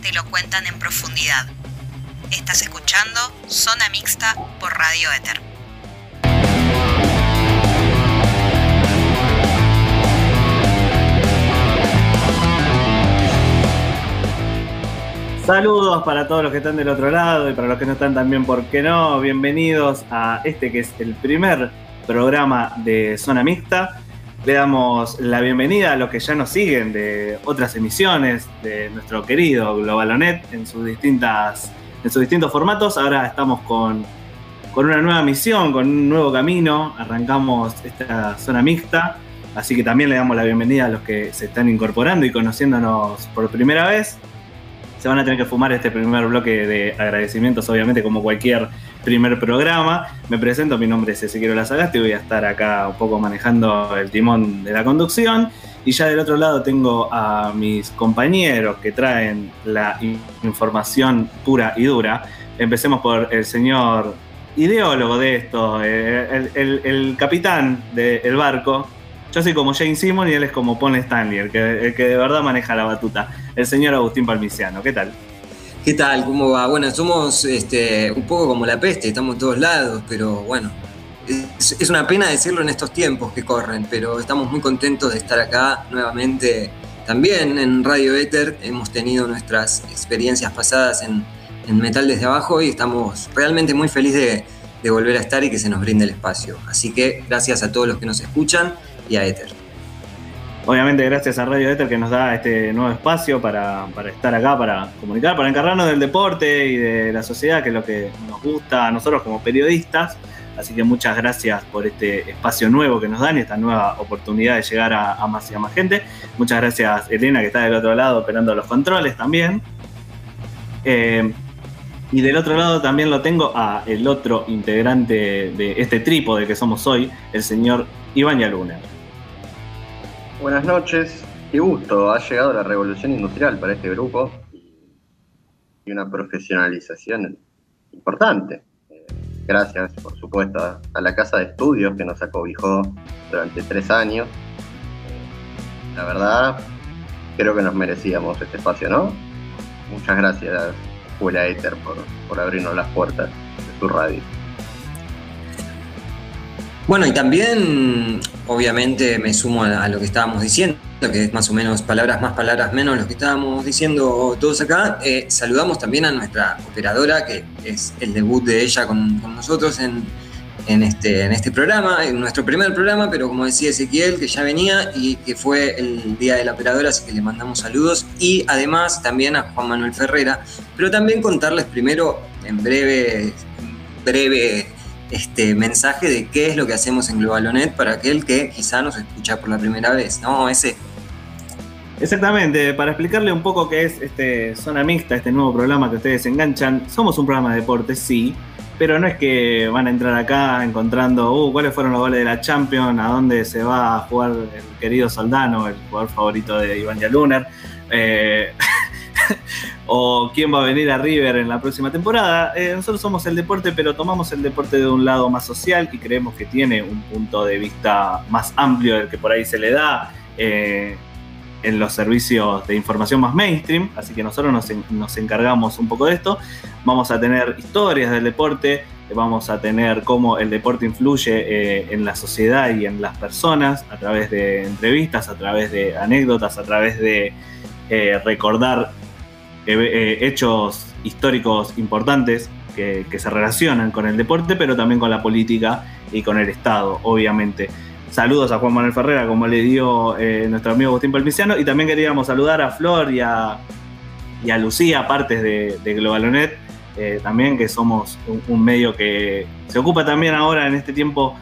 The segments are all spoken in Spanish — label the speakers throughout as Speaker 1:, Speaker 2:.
Speaker 1: Te lo cuentan en profundidad. Estás escuchando Zona Mixta por Radio Éter.
Speaker 2: Saludos para todos los que están del otro lado y para los que no están también, ¿por qué no? Bienvenidos a este que es el primer programa de Zona Mixta. Le damos la bienvenida a los que ya nos siguen de otras emisiones de nuestro querido Globalonet en sus distintas en sus distintos formatos. Ahora estamos con, con una nueva misión, con un nuevo camino. Arrancamos esta zona mixta. Así que también le damos la bienvenida a los que se están incorporando y conociéndonos por primera vez se van a tener que fumar este primer bloque de agradecimientos, obviamente, como cualquier primer programa. Me presento, mi nombre es Ezequiel Lazagaste y voy a estar acá un poco manejando el timón de la conducción. Y ya del otro lado tengo a mis compañeros que traen la información pura y dura. Empecemos por el señor ideólogo de esto, eh, el, capitán del barco. Yo soy como Jane Simon y él es como Paul Stanley, el que, el que de verdad maneja la batuta el señor Agustín Palmiciano. ¿Qué tal?
Speaker 3: ¿Qué tal? ¿Cómo va? Bueno, somos este, un poco como la peste, estamos en todos lados, pero bueno, es, una pena decirlo en estos tiempos que corren, pero estamos muy contentos de estar acá nuevamente. También en Radio Éter hemos tenido nuestras experiencias pasadas en, Metal desde abajo y estamos realmente muy felices de volver a estar y que se nos brinde el espacio. Así que gracias a todos los que nos escuchan y a Éter.
Speaker 2: Obviamente gracias a Radio Ether que nos da este nuevo espacio para, estar acá, para comunicar, para encargarnos del deporte y de la sociedad, que es lo que nos gusta a nosotros como periodistas. Así que muchas gracias por este espacio nuevo que nos dan y esta nueva oportunidad de llegar a, más y a más gente. Muchas gracias Elena que está del otro lado operando los controles también. Eh, y del otro lado también lo tengo a el otro integrante de este trípode que somos hoy, el señor Iván Yaluna.
Speaker 4: Buenas noches, qué gusto. Ha llegado la revolución industrial para este grupo y una profesionalización importante. Eh, gracias, por supuesto, a la casa de estudios que nos acobijó durante tres años. Eh, la verdad, creo que nos merecíamos este espacio, ¿no? Muchas gracias, Escuela Ether, por, por abrirnos las puertas de su radio.
Speaker 3: Bueno, y también, obviamente, me sumo a, lo que estábamos diciendo, que es más o menos palabras más, palabras menos lo que estábamos diciendo todos acá. Eh, saludamos también a nuestra operadora, que es el debut de ella con, nosotros en, este, en este programa, en nuestro primer programa, pero como decía Ezequiel, que ya venía y que fue el día de la operadora, así que le mandamos saludos. Y además también a Juan Manuel Ferrera, pero también contarles primero en breve, breve este mensaje de qué es lo que hacemos en Globalonet para aquel que quizá nos escucha por la primera vez, ¿no? Ese.
Speaker 2: Exactamente, para explicarle un poco qué es este Zona Mixta, este nuevo programa que ustedes enganchan, somos un programa de deportes, sí, pero no es que van a entrar acá encontrando, uh, cuáles fueron los goles de la Champions, a dónde se va a jugar el querido Soldano, el jugador favorito de Iván Yaluner. Eh, o quién va a venir a River en la próxima temporada. Eh, nosotros somos el deporte, pero tomamos el deporte de un lado más social y creemos que tiene un punto de vista más amplio del que por ahí se le da eh, en los servicios de información más mainstream. Así que nosotros nos, encargamos un poco de esto. Vamos a tener historias del deporte, vamos a tener cómo el deporte influye eh, en la sociedad y en las personas a través de entrevistas, a través de anécdotas, a través de recordar hechos históricos importantes que, se relacionan con el deporte, pero también con la política y con el Estado, obviamente. Saludos a Juan Manuel Ferrera, como le dio eh, nuestro amigo Agustín Palmiciano, y también queríamos saludar a Flor y a, Lucía, partes de, Globalonet, eh, también que somos un, medio que se ocupa también ahora en este tiempo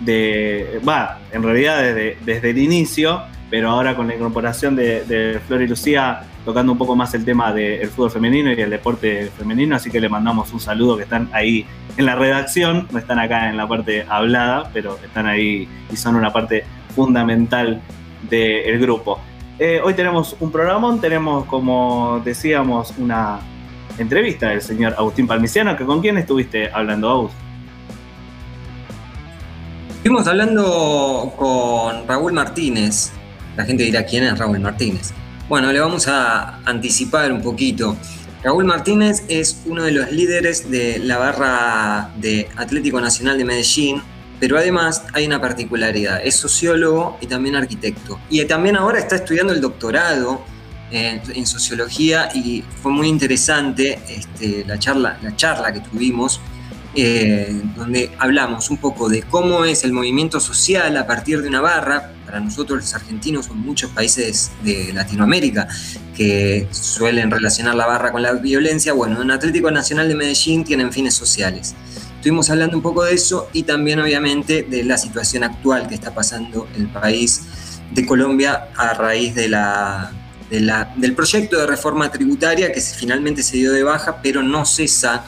Speaker 2: de, va, en realidad desde, desde el inicio, pero ahora con la incorporación de Flor y Lucía tocando un poco más el tema del fútbol femenino y el deporte femenino, así que le mandamos un saludo que están ahí en la redacción, no están acá en la parte hablada, pero están ahí y son una parte fundamental del grupo. Eh, hoy tenemos un programón, tenemos como decíamos una entrevista del señor Agustín Palmiciano, que con quién estuviste hablando, Agus.
Speaker 3: Estuvimos hablando con Raúl Martínez. La gente dirá quién es Raúl Martínez. Bueno, le vamos a anticipar un poquito. Raúl Martínez es uno de los líderes de la barra de Atlético Nacional de Medellín, pero además hay una particularidad, es sociólogo y también arquitecto. Y también ahora está estudiando el doctorado en, sociología y fue muy interesante este, la, charla, la charla que tuvimos, eh, donde hablamos un poco de cómo es el movimiento social a partir de una barra. Para nosotros los argentinos o muchos países de Latinoamérica que suelen relacionar la barra con la violencia, bueno, en Atlético Nacional de Medellín tienen fines sociales. Estuvimos hablando un poco de eso y también obviamente de la situación actual que está pasando el país de Colombia a raíz del proyecto de reforma tributaria que finalmente se dio de baja, pero no cesa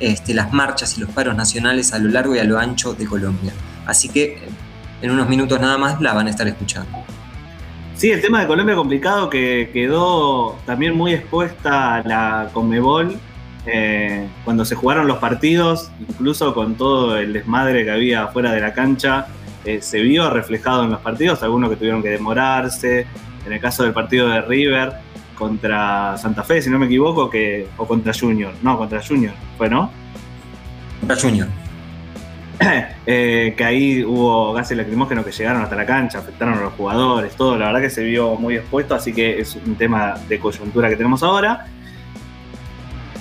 Speaker 3: este, las marchas y los paros nacionales a lo largo y a lo ancho de Colombia. Así que en unos minutos nada más la van a estar escuchando.
Speaker 2: Sí, el tema de Colombia complicado que quedó también muy expuesta la Conmebol eh, cuando se jugaron los partidos, incluso con todo el desmadre que había fuera de la cancha, eh, se vio reflejado en los partidos, algunos que tuvieron que demorarse, en el caso del partido de River contra Santa Fe, si no me equivoco, que, o contra Junior, no, contra Junior, fue, ¿no?
Speaker 3: Contra Junior.
Speaker 2: Eh, que ahí hubo gases lacrimógenos que llegaron hasta la cancha, afectaron a los jugadores, todo, la verdad que se vio muy expuesto, así que es un tema de coyuntura que tenemos ahora.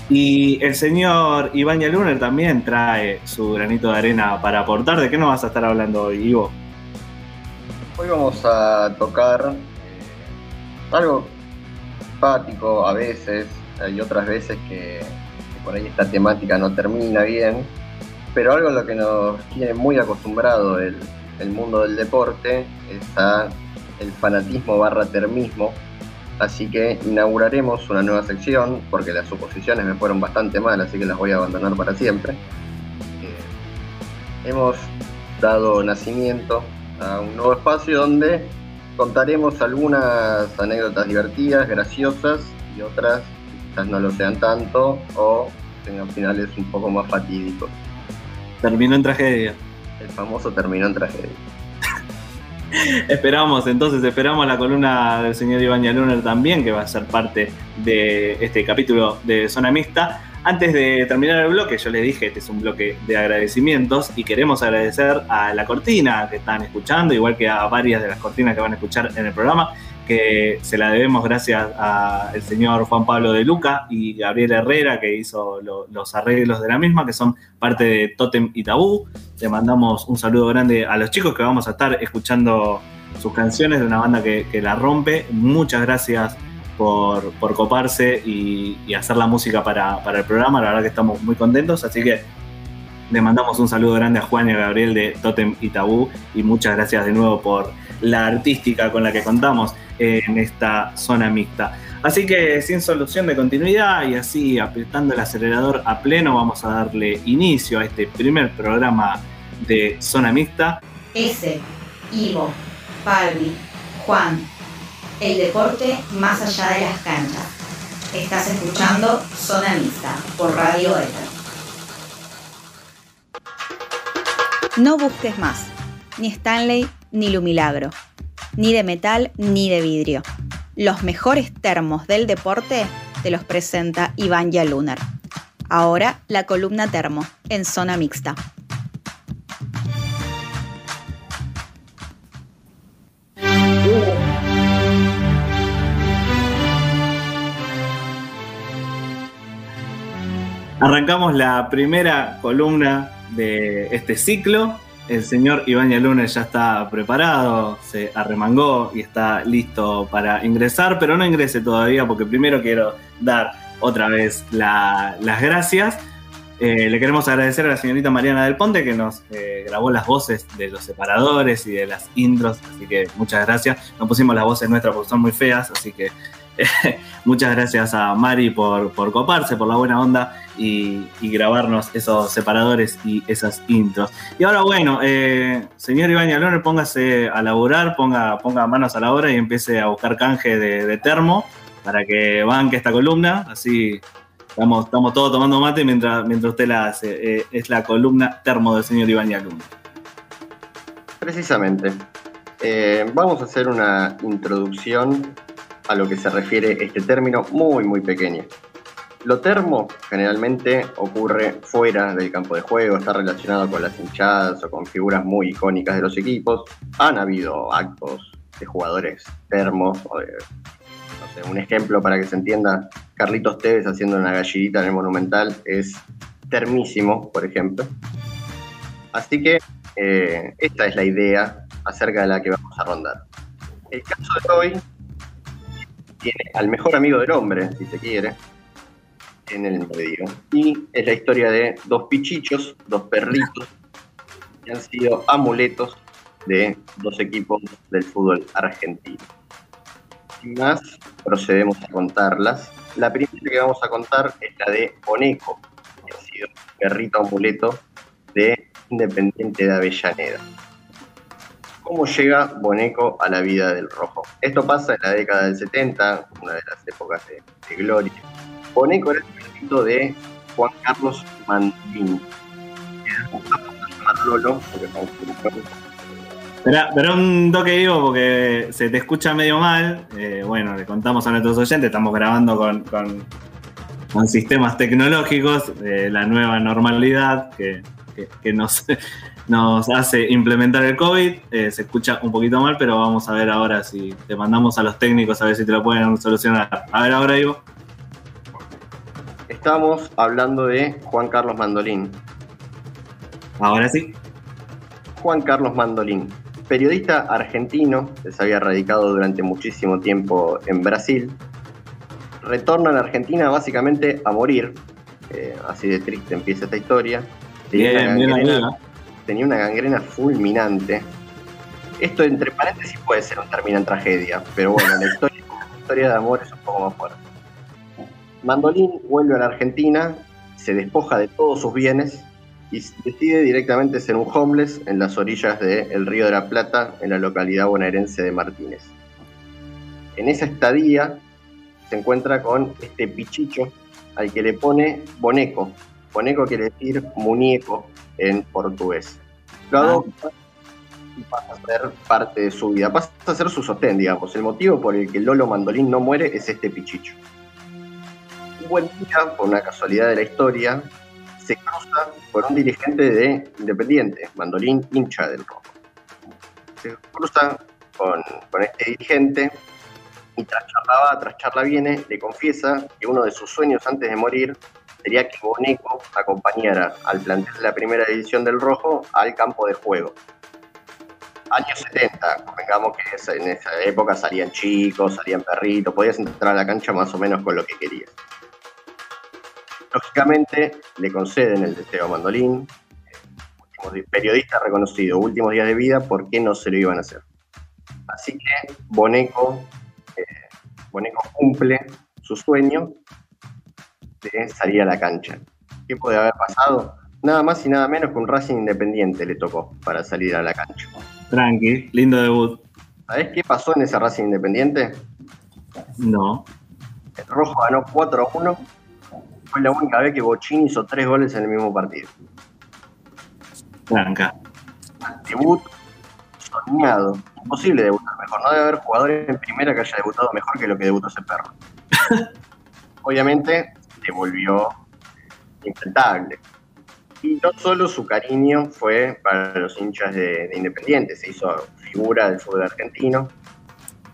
Speaker 2: Y el señor Iván Yaluner también trae su granito de arena para aportar. ¿De qué nos vas a estar hablando hoy, Ivo?
Speaker 4: Hoy vamos a tocar algo simpático a veces, hay otras veces que, por ahí esta temática no termina bien, pero algo a lo que nos tiene muy acostumbrado el, mundo del deporte es a el fanatismo barra termismo, así que inauguraremos una nueva sección, porque las suposiciones me fueron bastante mal, así que las voy a abandonar para siempre. Eh, hemos dado nacimiento a un nuevo espacio donde contaremos algunas anécdotas divertidas, graciosas y otras quizás no lo sean tanto o tengan finales un poco más fatídicos.
Speaker 2: Terminó en tragedia.
Speaker 4: El famoso terminó en tragedia.
Speaker 2: esperamos, entonces esperamos la columna del señor Iván Yaluner también, que va a ser parte de este capítulo de Zona Mixta. Antes de terminar el bloque, yo les dije, este es un bloque de agradecimientos y queremos agradecer a la cortina que están escuchando, igual que a varias de las cortinas que van a escuchar en el programa, que se la debemos gracias al señor Juan Pablo de Luca y Gabriel Herrera, que hizo los arreglos de la misma, que son parte de Totem y Tabú. Le mandamos un saludo grande a los chicos que vamos a estar escuchando sus canciones de una banda que, la rompe. Muchas gracias por, coparse y, hacer la música para, el programa. La verdad que estamos muy contentos, así que le mandamos un saludo grande a Juan y a Gabriel de Totem y Tabú y muchas gracias de nuevo por la artística con la que contamos en esta zona mixta. Así que sin solución de continuidad y así apretando el acelerador a pleno vamos a darle inicio a este primer programa de zona mixta.
Speaker 1: S, Ivo, Palvi, Juan, el deporte más allá de las canchas. Estás escuchando Zona Mixta por Radio Éter. No busques más, ni Stanley ni Lumilagro, ni de metal ni de vidrio. Los mejores termos del deporte te los presenta Iván Yaluner. Ahora la columna termo en Zona Mixta.
Speaker 2: Arrancamos la primera columna de este ciclo. El señor Iván Lunes ya está preparado, se arremangó y está listo para ingresar, pero no ingrese todavía porque primero quiero dar otra vez las gracias. Eh, le queremos agradecer a la señorita Mariana del Ponte que nos eh, grabó las voces de los separadores y de las intros, así que muchas gracias. No pusimos las voces nuestras porque son muy feas, así que muchas gracias a Mari por, coparse, por la buena onda y, grabarnos esos separadores y esas intros. Y ahora, bueno, eh, señor Iván Yalone, póngase a laburar, ponga, ponga manos a la obra y empiece a buscar canje de, termo para que banque esta columna. Así estamos, estamos todos tomando mate mientras, mientras usted la hace. Eh, es la columna termo del señor Iván Yalune.
Speaker 4: Precisamente. Eh, vamos a hacer una introducción a lo que se refiere este término muy, muy pequeño. Lo termo generalmente ocurre fuera del campo de juego, está relacionado con las hinchadas o con figuras muy icónicas de los equipos. Han habido actos de jugadores termos, o no sé, un ejemplo para que se entienda, Carlitos Tevez haciendo una gallinita en el Monumental es termísimo, por ejemplo. Así que eh, esta es la idea acerca de la que vamos a rondar. El caso de hoy tiene al mejor amigo del hombre, si se quiere, en el medio. Y es la historia de dos pichichos, dos perritos, que han sido amuletos de dos equipos del fútbol argentino. Sin más, procedemos a contarlas. La primera que vamos a contar es la de Boneco, que ha sido perrito amuleto de Independiente de Avellaneda. ¿Cómo llega Boneco a la vida del rojo? Esto pasa en la década del 70, una de las épocas de, gloria. Boneco era el perrito de Juan Carlos Mandín.
Speaker 2: Lolo, Espera, un toque digo porque se te escucha medio mal. Eh, bueno, le contamos a nuestros oyentes, estamos grabando con, con, sistemas tecnológicos de la nueva normalidad que, nos, nos hace implementar el COVID. Eh, se escucha un poquito mal, pero vamos a ver ahora si te mandamos a los técnicos a ver si te lo pueden solucionar. A ver ahora, Ivo.
Speaker 4: Estamos hablando de Juan Carlos Mandolín.
Speaker 2: Ahora sí.
Speaker 4: Juan Carlos Mandolín, periodista argentino que se había radicado durante muchísimo tiempo en Brasil. Retorna a la Argentina básicamente a morir. Eh, así de triste empieza esta historia. Tenía una gangrena fulminante. Esto, entre paréntesis, puede ser un término en tragedia, pero bueno, la historia, la historia de amor es un poco más fuerte. Mandolín vuelve a la Argentina, se despoja de todos sus bienes y decide directamente ser un homeless en las orillas del Río de la Plata, en la localidad bonaerense de Martínez. En esa estadía se encuentra con este pichicho al que le pone boneco. Boneco quiere decir muñeco en portugués. Lo ah. adopta y pasa a ser parte de su vida, pasa a ser su sostén, digamos. El motivo por el que Lolo Mandolín no muere es este pichicho un buen día, por una casualidad de la historia, se cruza por un dirigente de Independiente, Mandolín hincha del rojo. Se cruza con, este dirigente y tras charla va, tras charla viene, le confiesa que uno de sus sueños antes de morir sería que Boneco acompañara al plantel de la primera división del Rojo al campo de juego. Años 70, convengamos que en esa época salían chicos, salían perritos, podías entrar a la cancha más o menos con lo que querías. Lógicamente, le conceden el deseo a Mandolín, periodista reconocido, últimos días de vida, ¿por qué no se lo iban a hacer? Así que Boneco, eh, Boneco cumple su sueño de salir a la cancha. ¿Qué puede haber pasado? Nada más y nada menos que un Racing Independiente le tocó para salir a la cancha.
Speaker 2: Tranqui, lindo debut.
Speaker 4: ¿Sabés qué pasó en ese Racing Independiente?
Speaker 2: No.
Speaker 4: El Rojo ganó 4 a 1 fue la única vez que Bochini hizo tres goles en el mismo partido.
Speaker 2: Blanca.
Speaker 4: Debut soñado. Imposible debutar mejor. No debe haber jugadores en primera que haya debutado mejor que lo que debutó ese perro. Obviamente, se volvió infaltable. Y no solo su cariño fue para los hinchas de, de Independiente, se hizo figura del fútbol argentino.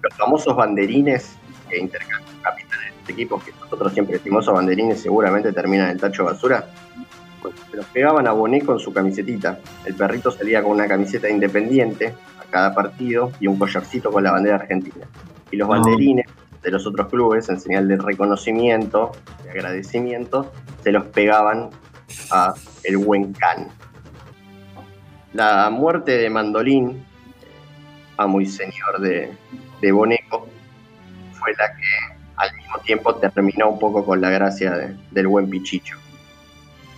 Speaker 4: Los famosos banderines que intercambian capitanes de equipos que nosotros siempre decimos a banderines seguramente terminan en tacho de basura. Pues, se los pegaban a Bonet con su camisetita. El perrito salía con una camiseta independiente a cada partido y un collarcito con la bandera argentina. Y los banderines de los otros clubes, en señal de reconocimiento, de agradecimiento, se los pegaban a el buen Can. La muerte de Mandolín, amo y señor de, de Boneco, fue la que al mismo tiempo terminó un poco con la gracia del buen Pichicho.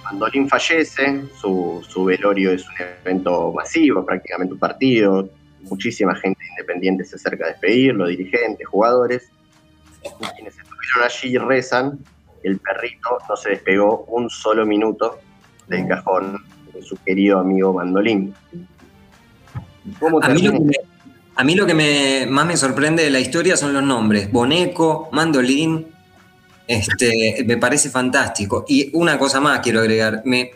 Speaker 4: Mandolín fallece, su, velorio es un evento masivo, prácticamente un partido, muchísima gente independiente se acerca a despedirlo, dirigentes, jugadores, quienes estuvieron allí rezan, el perrito no se despegó un solo minuto del cajón de su querido amigo Mandolín.
Speaker 3: A mí, lo que, me, a mí lo que me, más me sorprende de la historia son los nombres. Boneco, Mandolín, este, me parece fantástico. Y una cosa más quiero agregar. Me,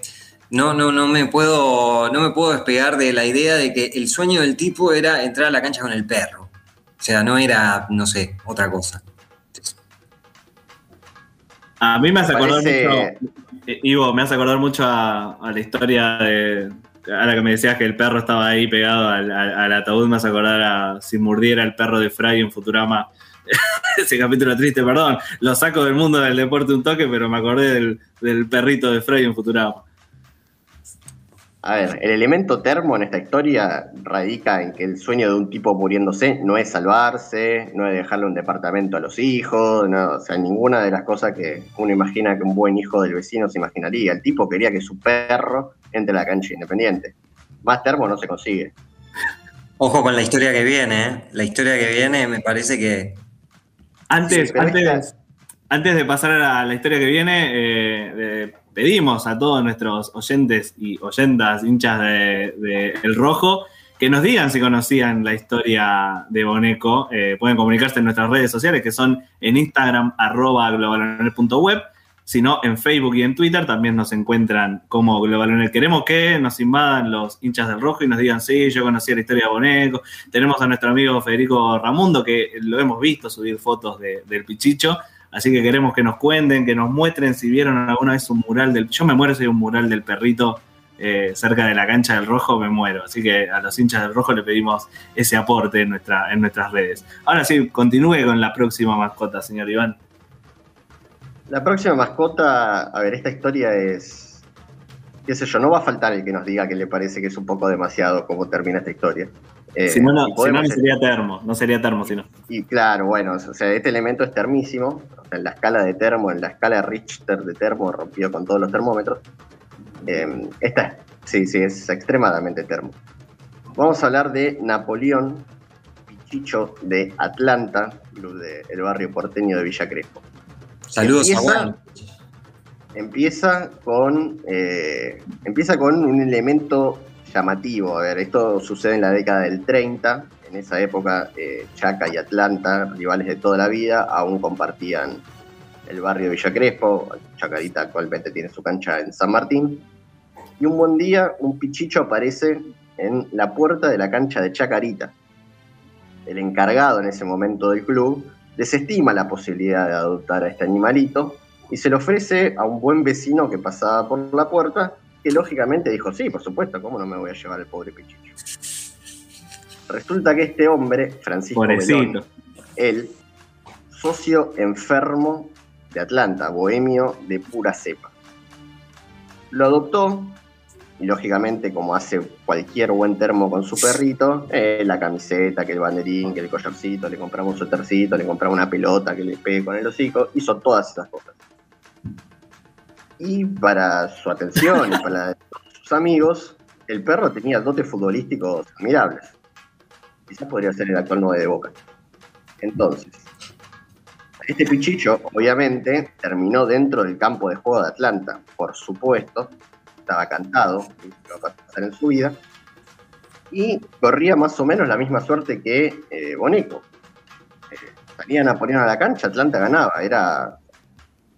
Speaker 3: no, no, no me puedo, no me puedo despegar de la idea de que el sueño del tipo era entrar a la cancha con el perro. O sea, no era, no sé, otra cosa.
Speaker 2: A mí me hace acordar mucho, eh, Ivo, me hace acordar mucho a, la historia de, ahora que me decías que el perro estaba ahí pegado al, ataúd, me hace acordar a si mordiera el perro de Fry en Futurama. Ese capítulo triste, perdón, lo saco del mundo del deporte un toque, pero me acordé del, del perrito de Fry en Futurama.
Speaker 4: A ver, el elemento termo en esta historia radica en que el sueño de un tipo muriéndose no es salvarse, no es dejarle un departamento a los hijos, no, o sea, ninguna de las cosas que uno imagina que un buen hijo del vecino se imaginaría. El tipo quería que su perro entre a la cancha independiente. Más termo no se consigue.
Speaker 3: Ojo con la historia que viene, ¿eh? La historia que viene me parece que...
Speaker 2: Antes, antes, antes de pasar a la historia que viene, eh, pedimos a todos nuestros oyentes y oyentas, hinchas de, El Rojo, que nos digan si conocían la historia de Boneco. Eh, pueden comunicarse en nuestras redes sociales, que son en Instagram, arroba globaloner.web, sino en Facebook y en Twitter también nos encuentran como Globaloner. Queremos que nos invadan los hinchas del rojo y nos digan, sí, yo conocí la historia de Boneco. Tenemos a nuestro amigo Federico Ramundo, que lo hemos visto subir fotos del Pichicho. Así que queremos que nos cuenten, que nos muestren si vieron alguna vez un mural del. Yo me muero si hay un mural del perrito eh, cerca de la cancha del rojo, me muero. Así que a los hinchas del rojo le pedimos ese aporte en, nuestra, en nuestras redes. Ahora sí, continúe con la próxima mascota, señor Iván.
Speaker 4: La próxima mascota, a ver, esta historia es. qué sé yo, no va a faltar el que nos diga que le parece que es un poco demasiado cómo termina esta historia.
Speaker 2: Eh, si no, no, sería termo, no sería termo, sino.
Speaker 4: Y claro, bueno, o sea, este elemento es termísimo, en la escala de termo, en la escala Richter de termo, rompido con todos los termómetros. Eh, esta, sí, sí, es extremadamente termo. Vamos a hablar de Napoleón Pichicho de Atlanta, del barrio porteño de Villa Crespo.
Speaker 3: Saludos a
Speaker 4: Empieza con, eh, empieza con un elemento llamativo. A ver, esto sucede en la década del 30. En esa época, eh, Chaca y Atlanta, rivales de toda la vida, aún compartían el barrio Villa Crespo. Chacarita actualmente tiene su cancha en San Martín. Y un buen día, un pichicho aparece en la puerta de la cancha de Chacarita. El encargado en ese momento del club desestima la posibilidad de adoptar a este animalito y se le ofrece a un buen vecino que pasaba por la puerta que lógicamente dijo, sí, por supuesto, ¿cómo no me voy a llevar al pobre Pichicho? Resulta que este hombre, Francisco Belón, él, socio enfermo de Atlanta, bohemio de pura cepa. Lo adoptó y lógicamente como hace cualquier buen termo con su perrito, eh, la camiseta, que el banderín, que el collarcito, le compramos un tercito, le compramos una pelota que le pegue con el hocico, hizo todas esas cosas y para su atención y para sus amigos, el perro tenía dotes futbolísticos admirables. Quizás podría ser el actual 9 de Boca. Entonces, este pichicho, obviamente, terminó dentro del campo de juego de Atlanta, por supuesto, estaba cantado, lo va a pasar en su vida, y corría más o menos la misma suerte que eh, Boneco. Eh, salían a poner a la cancha, Atlanta ganaba, era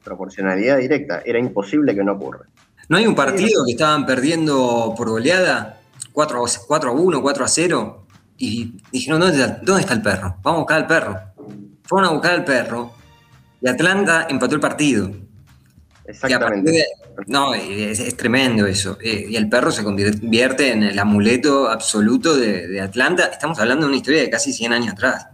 Speaker 4: proporcionalidad directa. Era imposible que no ocurra.
Speaker 3: ¿No hay un partido que estaban perdiendo por goleada? 4 a, 4 a 1, 4 a 0. Y dijeron, ¿dónde está, ¿dónde está el perro? Vamos a buscar al perro. Fueron a buscar al perro. Y Atlanta empató el partido.
Speaker 4: Exactamente.
Speaker 3: no, es, tremendo eso. Eh, y el perro se convierte en el amuleto absoluto de, de Atlanta. Estamos hablando de una historia de casi 100 años atrás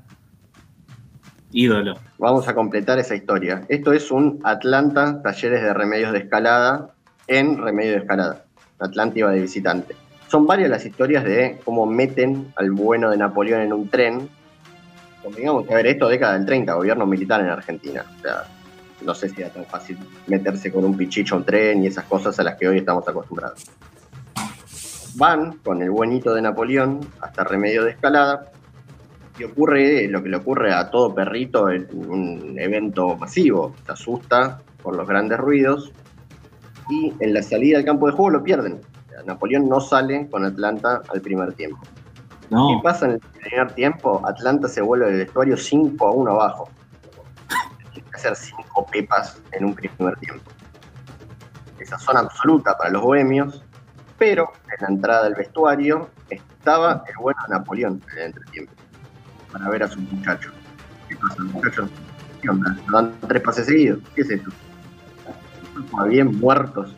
Speaker 2: ídolo.
Speaker 4: Vamos a completar esa historia. Esto es un Atlanta Talleres de Remedios de Escalada en Remedio de Escalada. Atlanta iba de visitante. Son varias las historias de cómo meten al bueno de Napoleón en un tren. Digamos a ver, esto década del 30, gobierno militar en Argentina. O sea, no sé si era tan fácil meterse con un pichicho a un tren y esas cosas a las que hoy estamos acostumbrados. Van con el buenito de Napoleón hasta Remedio de Escalada y ocurre lo que le ocurre a todo perrito en un evento masivo. Se asusta por los grandes ruidos y en la salida del campo de juego lo pierden. Napoleón no sale con Atlanta al primer tiempo. ¿Qué pasa en el primer tiempo? Atlanta se vuelve del vestuario 5 a 1 abajo. Tiene que hacer 5 pepas en un primer tiempo. Esa zona absoluta para los bohemios, pero en la entrada del vestuario estaba el bueno Napoleón en el entretiempo para ver a sus muchachos. ¿Qué pasa, muchachos? ¿Qué onda? dan tres pases seguidos? ¿Qué es esto? Bien muertos.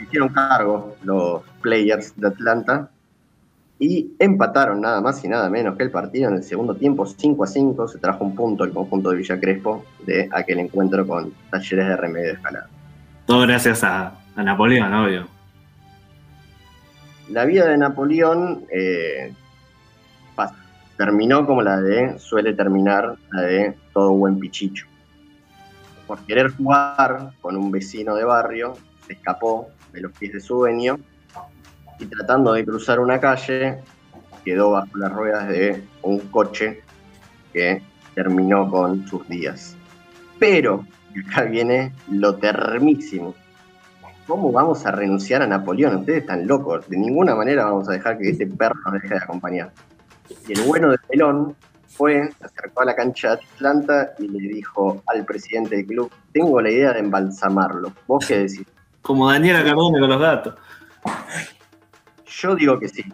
Speaker 4: Hicieron cargo los players de Atlanta y empataron nada más y nada menos que el partido en el segundo tiempo 5 a 5. Se trajo un punto el conjunto de Villa Crespo de aquel encuentro con talleres de remedio de escalada.
Speaker 2: Todo gracias a, Napoleón, obvio.
Speaker 4: La vida de Napoleón eh, terminó como la de suele terminar la de todo buen pichicho. Por querer jugar con un vecino de barrio, se escapó de los pies de su dueño y tratando de cruzar una calle quedó bajo las ruedas de un coche que terminó con sus días. Pero, acá viene lo termísimo. ¿Cómo vamos a renunciar a Napoleón? Ustedes están locos. De ninguna manera vamos a dejar que ese perro nos deje de acompañar. Y el bueno de Pelón fue, se acercó a la cancha de Atlanta y le dijo al presidente del club, tengo la idea de embalsamarlo. ¿Vos qué decís?
Speaker 2: Como Daniela Cardone con los gatos.
Speaker 4: Yo digo que sí.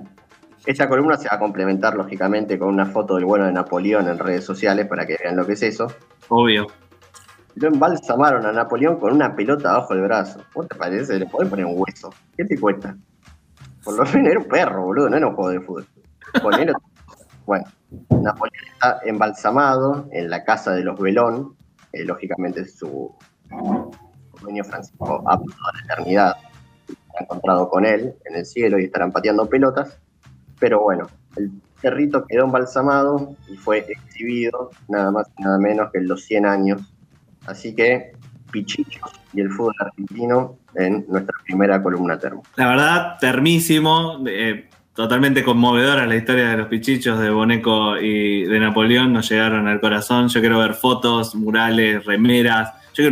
Speaker 4: Esta columna se va a complementar, lógicamente, con una foto del bueno de Napoleón en redes sociales para que vean lo que es eso.
Speaker 2: Obvio.
Speaker 4: Lo embalsamaron a Napoleón con una pelota abajo del brazo. ¿Cómo te parece? Le pueden poner un hueso. ¿Qué te cuesta? Por lo menos era un perro, boludo, no era un juego de fútbol. Bueno, Napoleón está embalsamado en la casa de los Belón, lógicamente su dueño Francisco ha pasado la eternidad ha encontrado con él en el cielo y estarán pateando pelotas. Pero bueno, el perrito quedó embalsamado y fue exhibido nada más y nada menos que en los 100 años. Así que Pichichos y el fútbol argentino en nuestra primera columna termo.
Speaker 2: La verdad, termísimo. Eh, totalmente conmovedora la historia de los pichichos de Boneco y de Napoleón, nos llegaron al corazón. Yo quiero ver fotos, murales, remeras, yo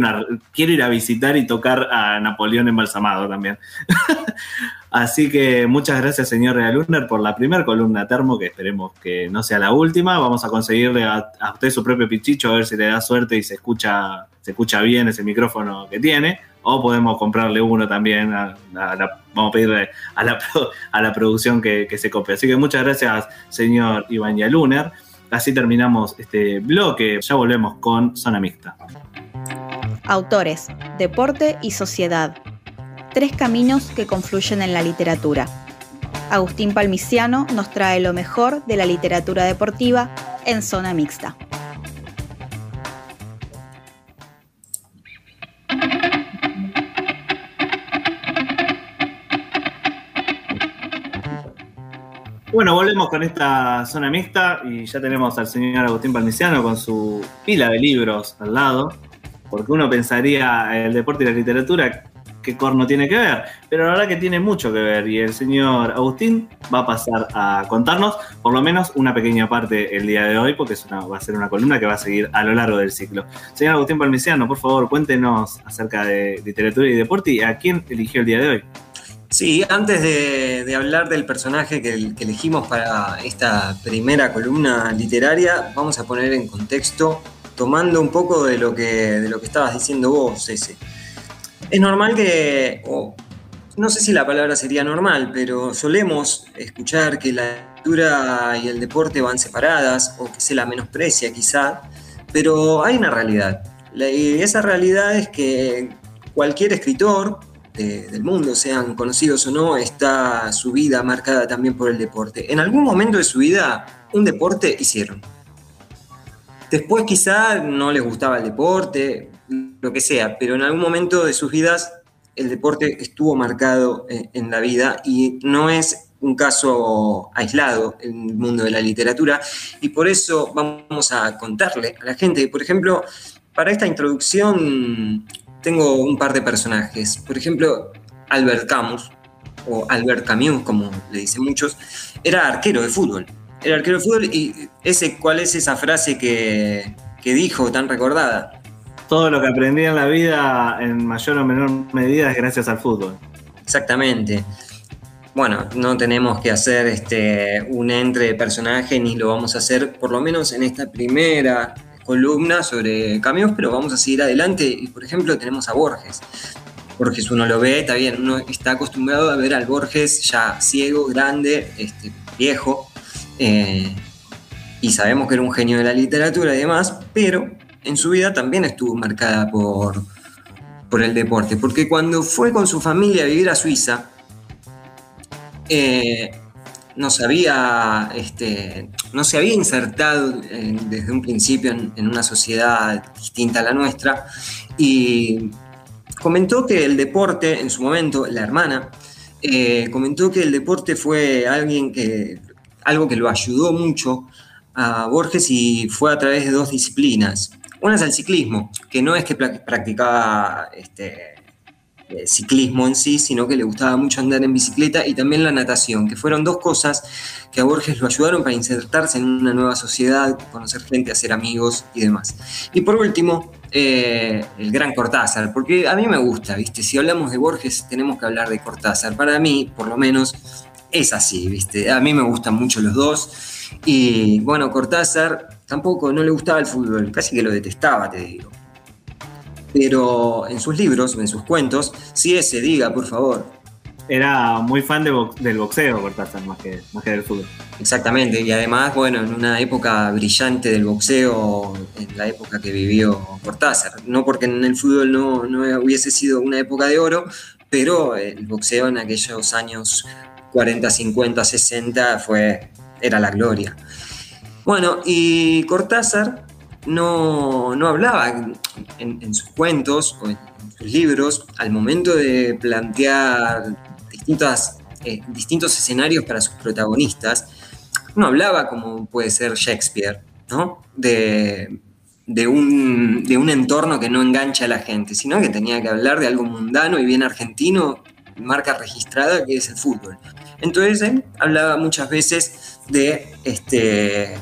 Speaker 2: quiero, ir a visitar y tocar a Napoleón embalsamado también. Así que muchas gracias, señor Realuner, por la primera columna termo, que esperemos que no sea la última. Vamos a conseguirle a, usted su propio pichicho, a ver si le da suerte y se escucha, se escucha bien ese micrófono que tiene. O podemos comprarle uno también. vamos a pedirle a la, a la producción que, se copie. Así que muchas gracias, señor Iván Yaluner. Así terminamos este bloque. Ya volvemos con Zona Mixta.
Speaker 1: Autores, Deporte y Sociedad. Tres caminos que confluyen en la literatura. Agustín Palmiciano nos trae lo mejor de la literatura deportiva en zona mixta.
Speaker 2: Bueno, volvemos con esta zona mixta y ya tenemos al señor Agustín Palmiciano con su pila de libros al lado porque uno pensaría el deporte y la literatura, qué corno tiene que ver, pero la verdad que tiene mucho que ver y el señor Agustín va a pasar a contarnos por lo menos una pequeña parte el día de hoy, porque es una, va a ser una columna que va a seguir a lo largo del ciclo. Señor Agustín Palmiciano, por favor, cuéntenos acerca de literatura y deporte y a quién eligió el día de hoy.
Speaker 3: Sí, antes de, hablar del personaje que, que, elegimos para esta primera columna literaria, vamos a poner en contexto tomando un poco de lo que, de lo que estabas diciendo vos, ese. Es normal que, no sé si la palabra sería normal, pero solemos escuchar que la lectura y el deporte van separadas o que se la menosprecia quizá, pero hay una realidad. Y esa realidad es que cualquier escritor del mundo, sean conocidos o no, está su vida marcada también por el deporte. En algún momento de su vida, un deporte hicieron Después quizá no les gustaba el deporte, lo que sea, pero en algún momento de sus vidas el deporte estuvo marcado en la vida y no es un caso aislado en el mundo de la literatura y por eso vamos a contarle a la gente. Por ejemplo, para esta introducción tengo un par de personajes. Por ejemplo, Albert Camus, o Albert Camus, como le dicen muchos, era arquero de fútbol el arquero de fútbol y ese, ¿cuál es esa frase que, dijo tan recordada?
Speaker 2: Todo lo que aprendí en la vida en mayor o menor medida es gracias al fútbol.
Speaker 3: Exactamente. bueno, no tenemos que hacer este, un entre de personaje ni lo vamos a hacer, por lo menos en esta primera columna sobre cambios, pero vamos a seguir adelante. Y por ejemplo, tenemos a Borges. Borges uno lo ve, está bien, uno está acostumbrado a ver al Borges ya ciego, grande, este, viejo, eh, y sabemos que era un genio de la literatura y demás, pero en su vida también estuvo marcada por, por el deporte, porque cuando fue con su familia a vivir a Suiza, eh, no, se había, este, no se había insertado eh, desde un principio en, una sociedad distinta a la nuestra y comentó que el deporte, en su momento, la hermana, eh, comentó que el deporte fue alguien que, algo que lo ayudó mucho a Borges y fue a través de dos disciplinas. Una es el ciclismo, que no es que practicaba este, eh, ciclismo en sí, sino que le gustaba mucho andar en bicicleta y también la natación, que fueron dos cosas que a Borges lo ayudaron para insertarse en una nueva sociedad, conocer gente, hacer amigos y demás. Y por último, eh, el gran Cortázar, porque a mí me gusta, ¿viste? Si hablamos de Borges, tenemos que hablar de Cortázar. Para mí, por lo menos, es así, ¿viste? A mí me gustan mucho los dos. Y bueno, Cortázar tampoco no le gustaba el fútbol, casi que lo detestaba, te digo pero en sus libros, en sus cuentos, si ese diga, por favor.
Speaker 2: Era muy fan del boxeo, Cortázar, más que, más que del fútbol.
Speaker 3: Exactamente, y además, bueno, en una época brillante del boxeo, en la época que vivió Cortázar. No porque en el fútbol no, no hubiese sido una época de oro, pero el boxeo en aquellos años 40, 50, 60 fue, era la gloria. Bueno, y Cortázar no, hablaba en, sus cuentos o en, sus libros, al momento de plantear distintas, eh, distintos escenarios para sus protagonistas, no hablaba como puede ser Shakespeare, ¿no? De, un, de un entorno que no engancha a la gente, sino que tenía que hablar de algo mundano y bien argentino, marca registrada que es el fútbol. Entonces él hablaba muchas veces de este,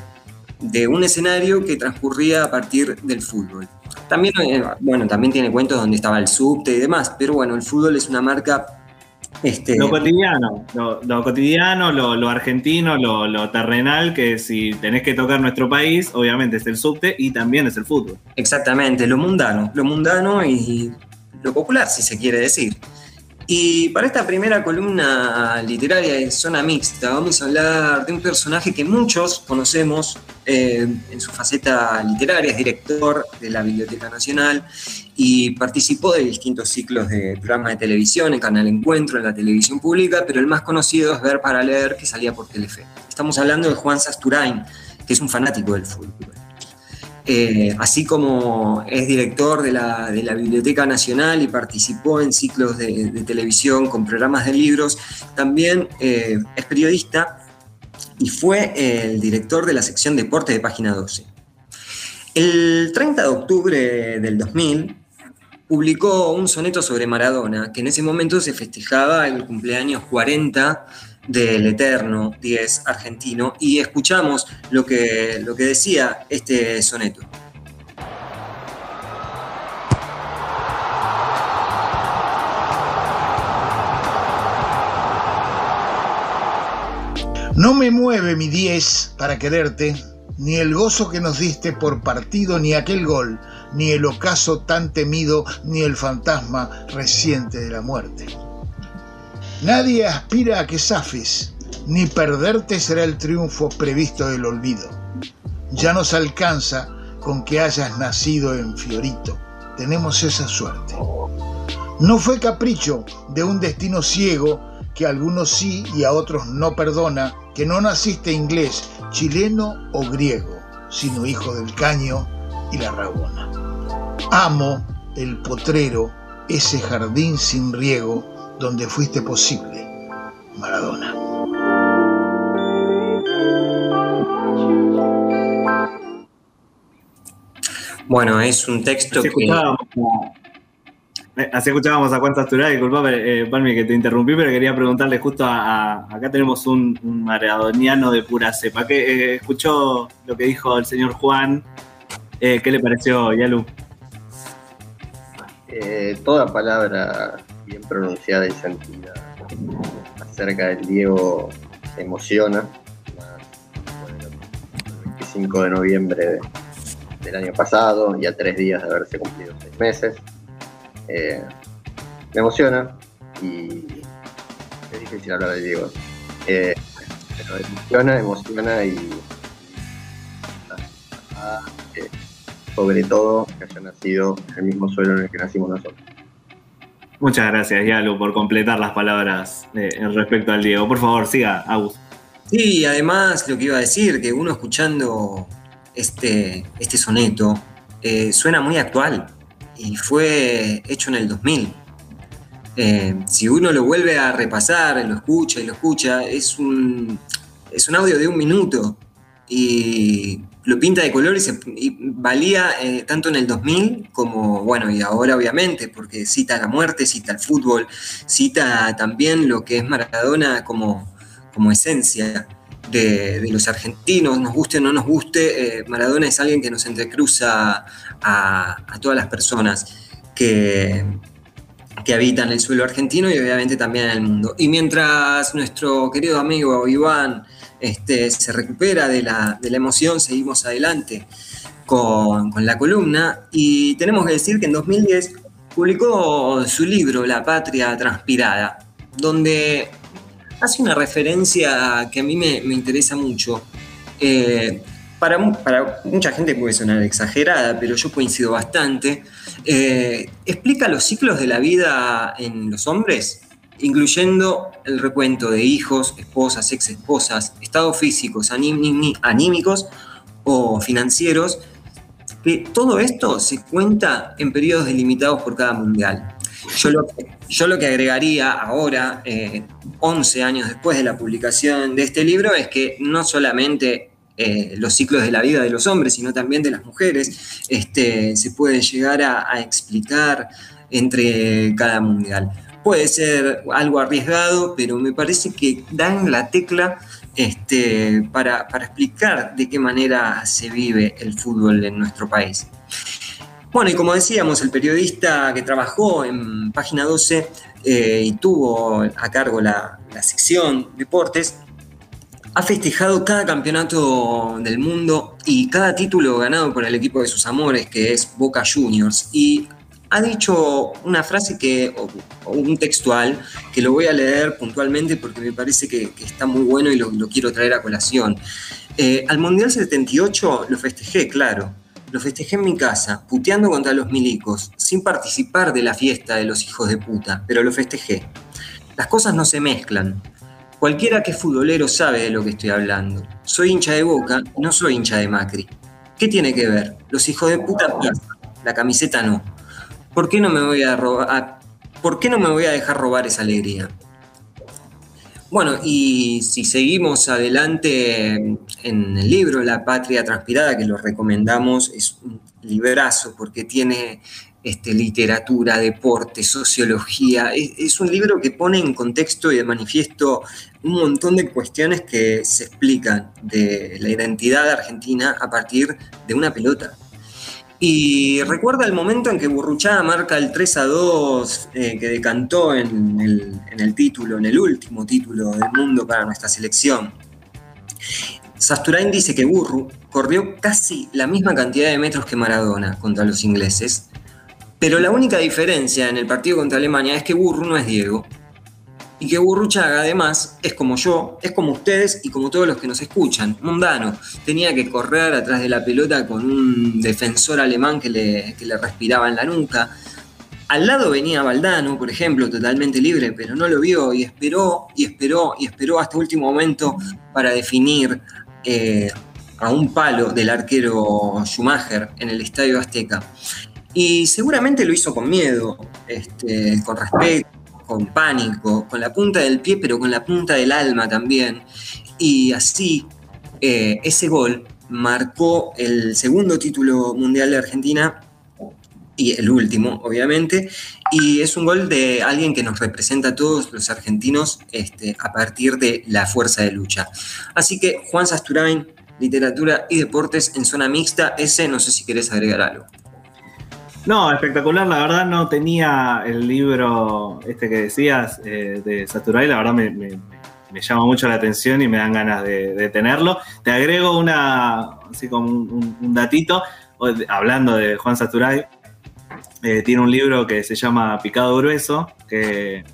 Speaker 3: de un escenario que transcurría a partir del fútbol. También, eh, bueno, también tiene cuentos donde estaba el subte y demás, pero bueno, el fútbol es una marca... Este,
Speaker 2: lo cotidiano, lo, cotidiano, lo, argentino, lo, terrenal, que si tenés que tocar nuestro país, obviamente es el subte y también es el fútbol.
Speaker 3: Exactamente, lo mundano, lo mundano y lo popular, si se quiere decir. Y para esta primera columna literaria de Zona Mixta vamos a hablar de un personaje que muchos conocemos eh, en su faceta literaria, es director de la Biblioteca Nacional y participó de distintos ciclos de programas de televisión, en Canal Encuentro, en la televisión pública, pero el más conocido es Ver para Leer, que salía por Telefe. Estamos hablando de Juan Sasturain, que es un fanático del fútbol. Eh, así como es director de la, Biblioteca Nacional y participó en ciclos de, televisión con programas de libros, también eh, es periodista y fue el director de la sección Deporte de Página 12. El 30 de octubre del 2000 publicó un soneto sobre Maradona, que en ese momento se festejaba el cumpleaños 40 del eterno 10 argentino y escuchamos lo que, lo que decía este soneto.
Speaker 5: No me mueve mi 10 para quererte, ni el gozo que nos diste por partido, ni aquel gol, ni el ocaso tan temido, ni el fantasma reciente de la muerte. Nadie aspira a que zafes, ni perderte será el triunfo previsto del olvido. Ya nos alcanza con que hayas nacido en Fiorito. Tenemos esa suerte. No fue capricho de un destino ciego que a algunos sí y a otros no perdona, que no naciste inglés, chileno o griego, sino hijo del caño y la rabona. Amo el potrero, ese jardín sin riego, donde fuiste posible, Maradona.
Speaker 3: Bueno, es un texto así que... Escuchábamos
Speaker 2: eh, así escuchábamos a Juan Asturá, disculpame, eh, Palmi, que te interrumpí, pero quería preguntarle justo a, acá tenemos un, maradoniano de pura cepa, que eh, escuchó lo que dijo el señor Juan, ¿qué le pareció, Yalu?
Speaker 4: toda palabra bien pronunciada y sentida acerca del Diego emociona. el 25 de noviembre del año pasado y a tres días de haberse cumplido seis meses. Eh, me emociona y es difícil hablar de Diego. Eh, pero emociona, emociona y, sobre todo que haya nacido en el mismo suelo en el que nacimos nosotros.
Speaker 2: Muchas gracias, Yalu, por completar las palabras eh, respecto al Diego. Por favor, siga, Agus.
Speaker 3: Sí, además lo que iba a decir, que uno escuchando este, este soneto eh, suena muy actual y fue hecho en el 2000. Eh, si uno lo vuelve a repasar, lo escucha y lo escucha, es un, es un audio de un minuto y lo pinta de colores y, valía eh, tanto en el 2000 como, bueno, y ahora obviamente, porque cita la muerte, cita el fútbol, cita también lo que es Maradona como, como esencia de, los argentinos, nos guste o no nos guste, eh, Maradona es alguien que nos entrecruza a, todas las personas que, que habitan el suelo argentino y obviamente también en el mundo. Y mientras nuestro querido amigo Iván este, se recupera de la, emoción, seguimos adelante con, con, la columna y tenemos que decir que en 2010 publicó su libro La Patria Transpirada, donde hace una referencia que a mí me, interesa mucho. Eh, para, para, mucha gente puede sonar exagerada, pero yo coincido bastante. Eh, explica los ciclos de la vida en los hombres, incluyendo el recuento de hijos, esposas, ex esposas, estados físicos, anímicos o financieros, que todo esto se cuenta en periodos delimitados por cada mundial. Yo lo, yo lo que agregaría ahora, 11 eh, años después de la publicación de este libro, es que no solamente eh, los ciclos de la vida de los hombres, sino también de las mujeres, este, se puede llegar a, explicar entre cada mundial. Puede ser algo arriesgado, pero me parece que dan la tecla este, para, para explicar de qué manera se vive el fútbol en nuestro país. Bueno, y como decíamos, el periodista que trabajó en Página 12 eh, y tuvo a cargo la, sección deportes, ha festejado cada campeonato del mundo y cada título ganado por el equipo de sus amores, que es Boca Juniors. Y ha dicho una frase que, o, un textual, que lo voy a leer puntualmente porque me parece que, está muy bueno y lo, quiero traer a colación. Eh, al Mundial 78 lo festejé, claro lo festejé en mi casa, puteando contra los milicos, sin participar de la fiesta de los hijos de puta, pero lo festejé. Las cosas no se mezclan. Cualquiera que es futbolero sabe de lo que estoy hablando. Soy hincha de Boca, no soy hincha de Macri. ¿Qué tiene que ver? Los hijos de puta la camiseta no. ¿Por qué no me voy a robar? ¿Por qué no me voy a dejar robar esa alegría? Bueno, y si seguimos adelante en el libro La Patria Transpirada, que lo recomendamos, es un librazo porque tiene este, literatura, deporte, sociología. Es, un libro que pone en contexto y de manifiesto un montón de cuestiones que se explican de la identidad argentina a partir de una pelota. Y recuerda el momento en que Burruchaga marca el 3 a 2 eh, que decantó en el, título, en el último título del mundo para nuestra selección. Sasturain dice que Burru corrió casi la misma cantidad de metros que Maradona contra los ingleses, pero la única diferencia en el partido contra Alemania es que Burru no es Diego, y que Burruchaga además es como yo, es como ustedes y como todos los que nos escuchan, mundano. Tenía que correr atrás de la pelota con un defensor alemán que le, le respiraba en la nuca. Al lado venía Valdano, por ejemplo, totalmente libre, pero no lo vio y esperó y esperó y esperó hasta último momento para definir eh, a un palo del arquero Schumacher en el Estadio Azteca. Y seguramente lo hizo con miedo, este, con respeto, con pánico, con la punta del pie, pero con la punta del alma también. Y así, eh, ese gol marcó el segundo título mundial de Argentina y el último, obviamente, y es un gol de alguien que nos representa a todos los argentinos este, a partir de la fuerza de lucha. Así que Juan Sasturain, literatura y deportes en zona mixta, ese no sé si querés agregar algo.
Speaker 2: No, espectacular, la verdad no tenía el libro este que decías eh, de Saturay, la verdad me, llama mucho la atención y me dan ganas de, tenerlo. Te agrego una, así como un, datito, hablando de Juan Saturay, eh, tiene un libro que se llama Picado Grueso, que,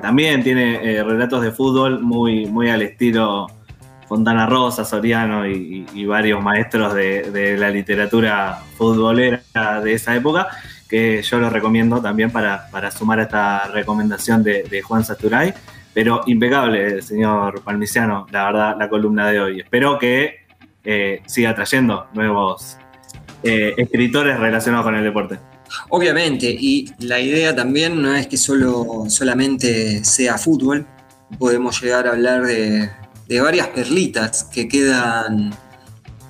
Speaker 2: también tiene eh, relatos de fútbol muy, muy al estilo Fontana Rosa, Soriano y, varios maestros de, la literatura futbolera de esa época, que yo lo recomiendo también para, sumar a esta recomendación de, Juan Saturay. Pero impecable, señor Palmiciano, la verdad, la columna de hoy. Espero que eh, siga trayendo nuevos eh, escritores relacionados con el deporte.
Speaker 3: Obviamente, y la idea también no es que solo, solamente sea fútbol, podemos llegar a hablar de, de varias perlitas que quedan,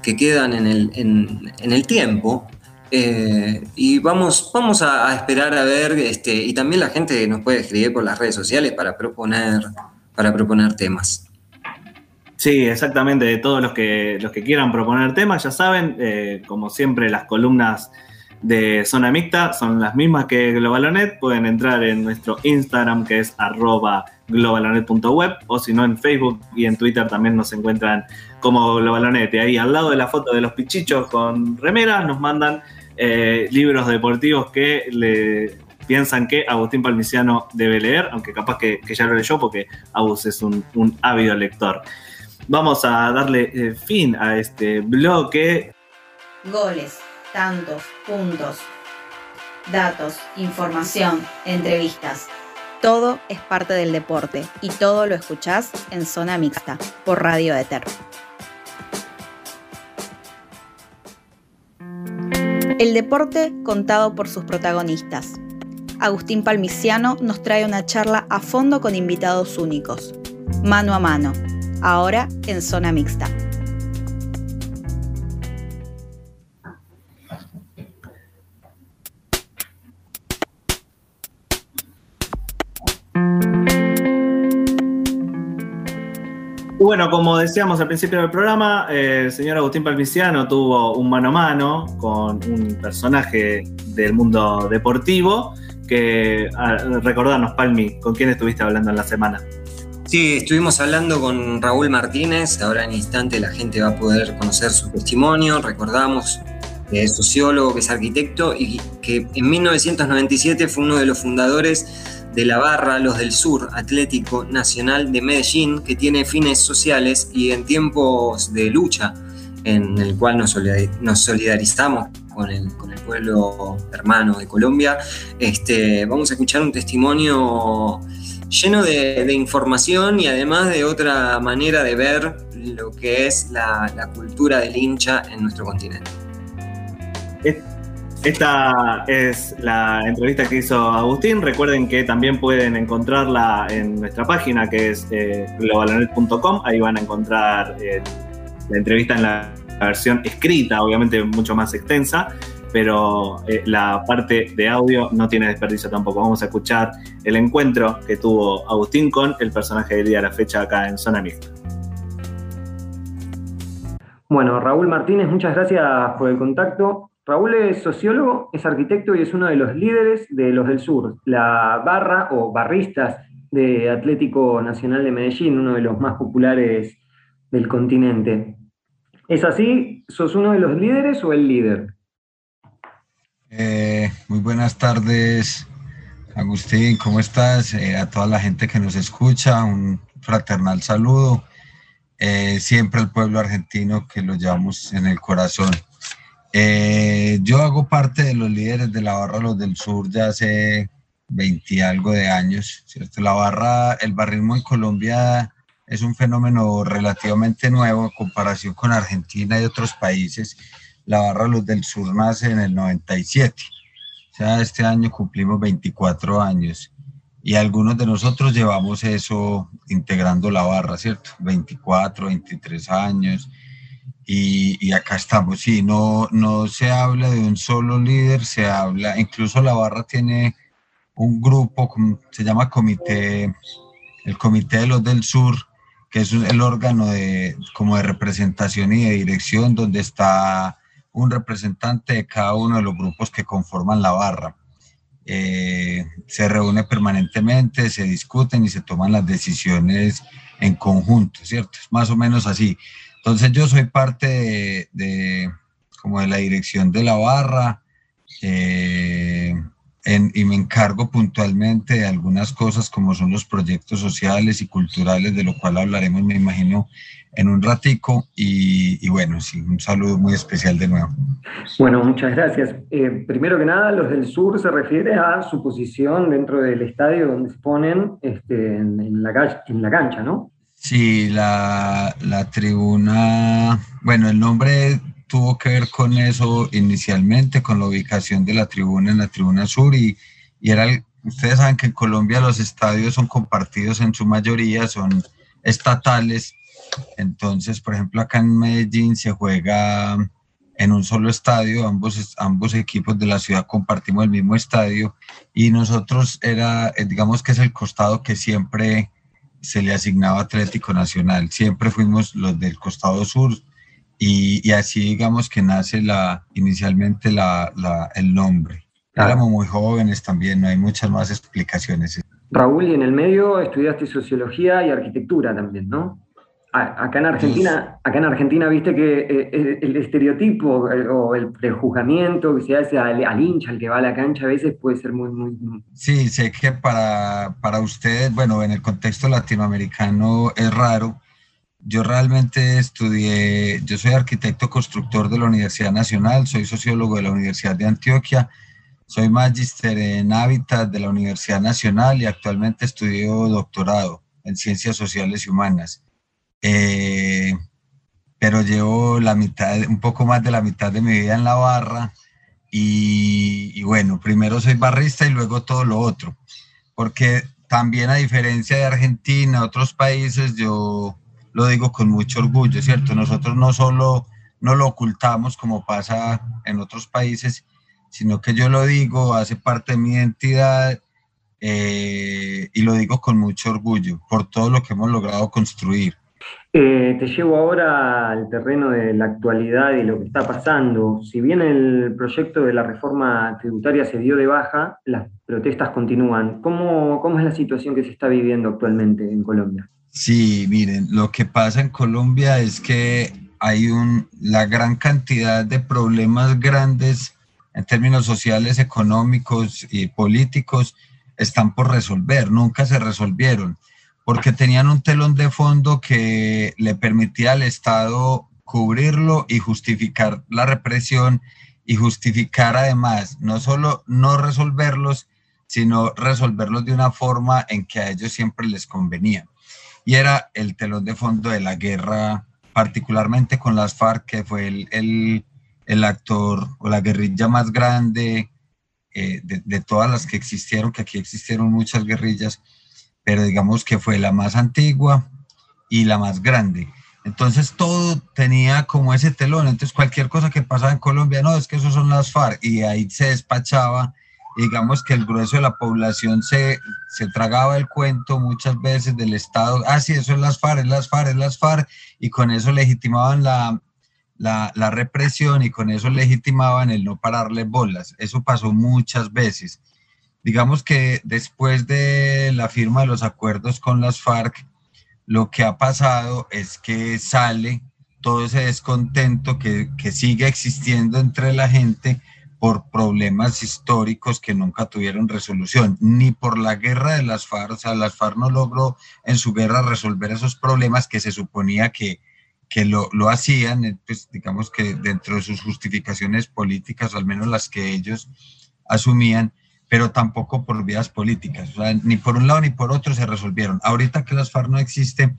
Speaker 3: que quedan en, el, en, el tiempo. Eh, y vamos, vamos a, esperar a ver, este, y también la gente nos puede escribir por las redes sociales para proponer, para proponer temas.
Speaker 2: Sí, exactamente, de todos los que, los que quieran proponer temas, ya saben, eh, como siempre las columnas de Zona Mixta son las mismas que Globalonet. Pueden entrar en nuestro Instagram que es arroba globalonet.web o si no en Facebook y en Twitter también nos encuentran como Globalonet. Ahí al lado de la foto de los pichichos con remeras nos mandan eh, libros deportivos que le piensan que Agustín Palmiciano debe leer, aunque capaz que, ya lo leyó porque Agus es un, ávido lector. Vamos a darle eh, fin a este bloque.
Speaker 1: Goles tantos, puntos, datos, información, entrevistas. Todo es parte del deporte y todo lo escuchás en Zona Mixta por Radio Eter. El deporte contado por sus protagonistas. Agustín Palmiciano nos trae una charla a fondo con invitados únicos, mano a mano, ahora en Zona Mixta.
Speaker 2: Bueno, como decíamos al principio del programa, eh, el señor Agustín Palmiciano tuvo un mano a mano con un personaje del mundo deportivo. Que recordanos, Palmi, ¿con quién estuviste hablando en la semana?
Speaker 3: Sí, estuvimos hablando con Raúl Martínez. Ahora en instante la gente va a poder conocer su testimonio. Recordamos que es sociólogo, que es arquitecto y que en 1997 fue uno de los fundadores de la barra Los del Sur Atlético Nacional de Medellín, que tiene fines sociales y en tiempos de lucha, en el cual nos, solidarizamos con el, pueblo hermano de Colombia, este, vamos a escuchar un testimonio lleno de, información y además de otra manera de ver lo que es la, la cultura del hincha en nuestro continente.
Speaker 2: Esta es la entrevista que hizo Agustín. Recuerden que también pueden encontrarla en nuestra página que es eh, globalonet.com. Ahí van a encontrar eh, la entrevista en la, versión escrita, obviamente mucho más extensa, pero eh, la parte de audio no tiene desperdicio tampoco. Vamos a escuchar el encuentro que tuvo Agustín con el personaje del día de la fecha acá en Zona Mixta.
Speaker 3: Bueno, Raúl Martínez, muchas gracias por el contacto. Raúl es sociólogo, es arquitecto y es uno de los líderes de los del sur, la barra o barristas de Atlético Nacional de Medellín, uno de los más populares del continente. ¿Es así? ¿Sos uno de los líderes o el líder?
Speaker 6: Eh, muy buenas tardes, Agustín, ¿cómo estás? Eh, a toda la gente que nos escucha, un fraternal saludo. Eh, siempre al pueblo argentino que lo llevamos en el corazón. Eh, yo hago parte de los líderes de la barra Los del Sur ya hace 20 y algo de años, ¿cierto? La barra, el barrismo en Colombia es un fenómeno relativamente nuevo en comparación con Argentina y otros países. La barra Los del Sur nace en el 97. O sea, este año cumplimos 24 años y algunos de nosotros llevamos eso integrando la barra, ¿cierto? 24, 23 años y, acá estamos, sí, no, no se habla de un solo líder, se habla, incluso la barra tiene un grupo, se llama comité, el Comité de los del Sur, que es el órgano de, como de representación y de dirección, donde está un representante de cada uno de los grupos que conforman la barra. Eh, se reúne permanentemente, se discuten y se toman las decisiones en conjunto, ¿cierto? Es más o menos así. Entonces yo soy parte de, como de la dirección de la barra eh, y me encargo puntualmente de algunas cosas como son los proyectos sociales y culturales, de lo cual hablaremos, me imagino, en un ratico y, bueno, sí, un saludo muy especial de nuevo.
Speaker 7: Bueno, muchas gracias. Eh, primero que nada, los del sur se refiere a su posición dentro del estadio donde se ponen este, en, la, en la cancha, ¿no?
Speaker 6: Sí, la, la tribuna, bueno, el nombre tuvo que ver con eso inicialmente, con la ubicación de la tribuna en la tribuna sur y, y era, ustedes saben que en Colombia los estadios son compartidos en su mayoría, son estatales. Entonces, por ejemplo, acá en Medellín se juega en un solo estadio, ambos, ambos equipos de la ciudad compartimos el mismo estadio y nosotros era, eh, digamos que es el costado que siempre se le asignaba Atlético Nacional, siempre fuimos los del costado sur y, así digamos que nace la, inicialmente la, el nombre. Éramos muy jóvenes también, no hay muchas más explicaciones.
Speaker 7: Raúl, y en el medio estudiaste sociología y arquitectura también, ¿no? Acá en Argentina, acá en Argentina viste que eh, el estereotipo o el prejuzgamiento que se hace al, hincha, al que va a la cancha, a veces puede ser muy, muy...
Speaker 6: Sí, sé que para, para ustedes, bueno, en el contexto latinoamericano es raro. Yo realmente estudié, yo soy arquitecto constructor de la Universidad Nacional, soy sociólogo de la Universidad de Antioquia, soy magíster en hábitat de la Universidad Nacional y actualmente estudio doctorado en ciencias sociales y humanas. Eh, pero llevo la mitad, un poco más de la mitad de mi vida en la barra y, bueno, primero soy barrista y luego todo lo otro, porque también a diferencia de Argentina, otros países, yo lo digo con mucho orgullo, ¿cierto? Nosotros no solo no lo ocultamos como pasa en otros países, sino que yo lo digo, hace parte de mi identidad eh, y lo digo con mucho orgullo por todo lo que hemos logrado construir.
Speaker 7: Eh, te llevo ahora al terreno de la actualidad y lo que está pasando. Si bien el proyecto de la reforma tributaria se dio de baja, las protestas continúan. ¿Cómo, es la situación que se está viviendo actualmente en Colombia?
Speaker 6: Sí, miren, lo que pasa en Colombia es que hay un, la gran cantidad de problemas grandes en términos sociales, económicos y políticos están por resolver, nunca se resolvieron porque tenían un telón de fondo que le permitía al Estado cubrirlo y justificar la represión y justificar además no solo no resolverlos, sino resolverlos de una forma en que a ellos siempre les convenía. Y era el telón de fondo de la guerra, particularmente con las FARC, que fue el, el, actor o la guerrilla más grande eh, de, de todas las que existieron, que aquí existieron muchas guerrillas pero digamos que fue la más antigua y la más grande. Entonces todo tenía como ese telón, entonces cualquier cosa que pasaba en Colombia, no, es que eso son las FARC, y ahí se despachaba, digamos que el grueso de la población se, se tragaba el cuento muchas veces del Estado, ah, sí, eso es las FARC, es las FARC, es las FARC, y con eso legitimaban la, la, la represión y con eso legitimaban el no pararle bolas. Eso pasó muchas veces digamos que después de la firma de los acuerdos con las FARC, lo que ha pasado es que sale todo ese descontento que, sigue existiendo entre la gente por problemas históricos que nunca tuvieron resolución, ni por la guerra de las FARC, o sea, las FARC no logró en su guerra resolver esos problemas que se suponía que, que lo, lo, hacían, pues digamos que dentro de sus justificaciones políticas, al menos las que ellos asumían, pero tampoco por vías políticas. ni por un lado ni por otro se resolvieron. Ahorita que las FARC no existen,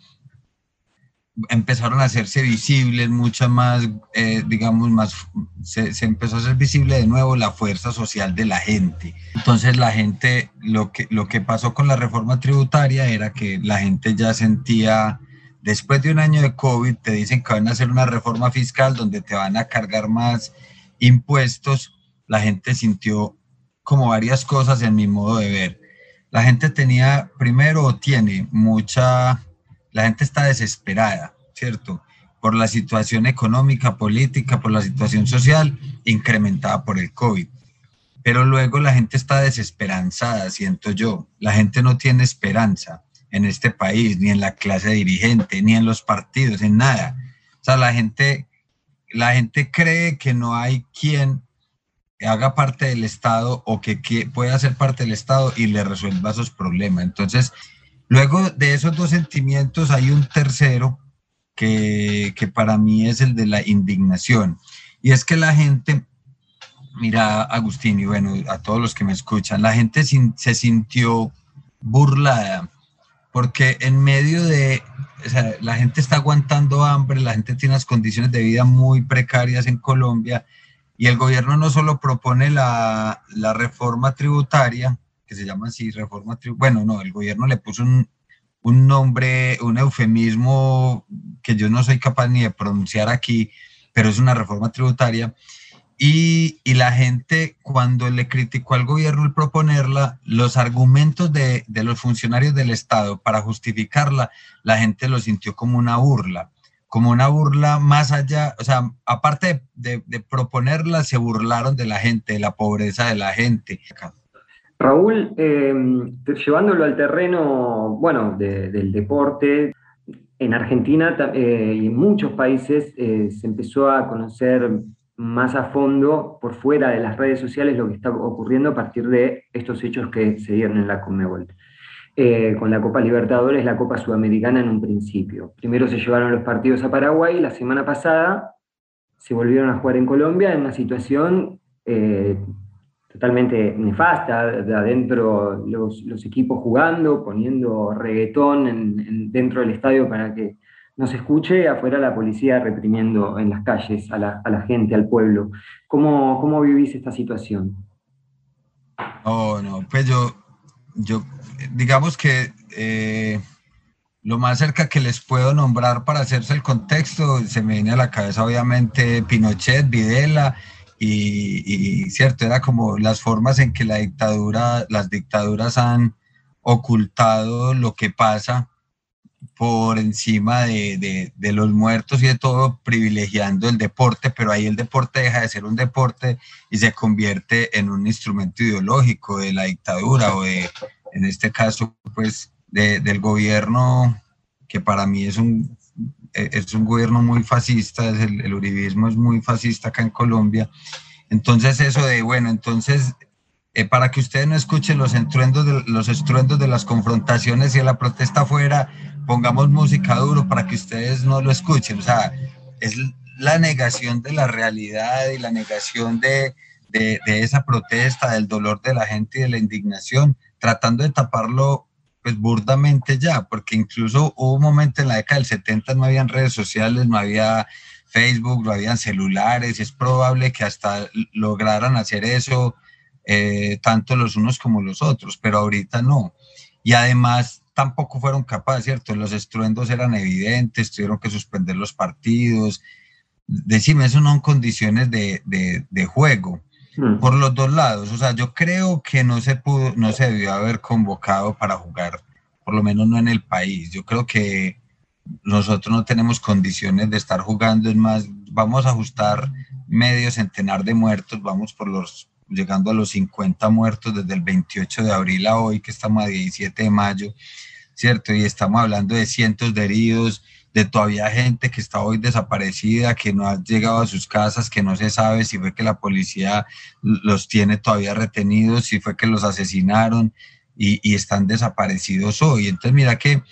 Speaker 6: empezaron a hacerse visibles, muchas más, eh, digamos, más, se, empezó a hacer visible de nuevo la fuerza social de la gente. Entonces la gente, lo que, lo que pasó con la reforma tributaria era que la gente ya sentía, después de un año de COVID, te dicen que van a hacer una reforma fiscal donde te van a cargar más impuestos, la gente sintió como varias cosas en mi modo de ver. La gente tenía, primero, tiene mucha, la gente está desesperada, ¿cierto? por la situación económica, política, por la situación social, incrementada por el COVID. Pero luego la gente está desesperanzada, siento yo. La gente no tiene esperanza en este país, ni en la clase dirigente, ni en los partidos, en nada. O sea, la gente, la gente cree que no hay quien haga parte del Estado o que, pueda ser parte del Estado y le resuelva esos problemas. Entonces, luego de esos dos sentimientos hay un tercero que, que para mí es el de la indignación. Y es que la gente mira, Agustín, y bueno, a todos los que me escuchan, la gente se sintió burlada porque en medio de, la gente está aguantando hambre, la gente tiene unas condiciones de vida muy precarias en Colombia y el gobierno no solo propone la, la reforma tributaria, que se llama así, reforma tributaria, bueno, no, el gobierno le puso un, un nombre, un eufemismo que yo no soy capaz ni de pronunciar aquí, pero es una reforma tributaria. Y, la gente, cuando le criticó al gobierno el proponerla, los argumentos de, los funcionarios del Estado para justificarla, la gente lo sintió como una burla, como una burla más allá, o sea, aparte de, proponerla, se burlaron de la gente, de la pobreza de la gente.
Speaker 7: Raúl, eh, llevándolo al terreno, bueno, del deporte, en Argentina eh, y en muchos países eh, se empezó a conocer más a fondo por fuera de las redes sociales lo que está ocurriendo a partir de estos hechos que se dieron en la Conmebol. Eh, con la Copa Libertadores, la Copa Sudamericana en un principio. Primero se llevaron los partidos a Paraguay, la semana pasada se volvieron a jugar en Colombia en una situación eh, totalmente nefasta, de adentro los, equipos jugando, poniendo reggaetón dentro del estadio para que no se escuche, afuera la policía reprimiendo en las calles a la, gente, al pueblo. ¿Cómo, ¿Cómo, vivís esta situación?
Speaker 6: Oh, no, pues yo, yo digamos que eh, lo más cerca que les puedo nombrar para hacerse el contexto, se me viene a la cabeza obviamente Pinochet, Videla, y, y, cierto, era como las formas en que la dictadura, las dictaduras han ocultado lo que pasa por encima de, los muertos y de todo, privilegiando el deporte, pero ahí el deporte deja de ser un deporte y se convierte en un instrumento ideológico de la dictadura o de, en este caso, pues, del gobierno, que para mí es un, es un gobierno muy fascista, el, el uribismo es muy fascista acá en Colombia. Entonces eso de, bueno, entonces eh, para que ustedes no escuchen los estruendos, de, los estruendos de las confrontaciones y de la protesta afuera, pongamos música duro para que ustedes no lo escuchen. O sea, es la negación de la realidad y la negación de, de, de esa protesta, del dolor de la gente y de la indignación, tratando de taparlo pues burdamente ya, porque incluso hubo un momento en la década del 70 no habían redes sociales, no había Facebook, no habían celulares, es probable que hasta lograran hacer eso eh, tanto los unos como los otros, pero ahorita no. Y además tampoco fueron capaces, ¿cierto? Los estruendos eran evidentes, tuvieron que suspender los partidos. Decime, eso no en condiciones de, de, juego hmm. por los dos lados. O sea, yo creo que no se pudo, no se debió haber convocado para jugar, por lo menos no en el país. Yo creo que nosotros no tenemos condiciones de estar jugando, es más, vamos a ajustar medio centenar de muertos, vamos por los llegando a los 50 muertos desde el 28 de abril a hoy, que estamos a 17 de mayo, ¿cierto? Y estamos hablando de cientos de heridos, de todavía gente que está hoy desaparecida, que no ha llegado a sus casas, que no se sabe si fue que la policía los tiene todavía retenidos, si fue que los asesinaron y, están desaparecidos hoy. Entonces, mira que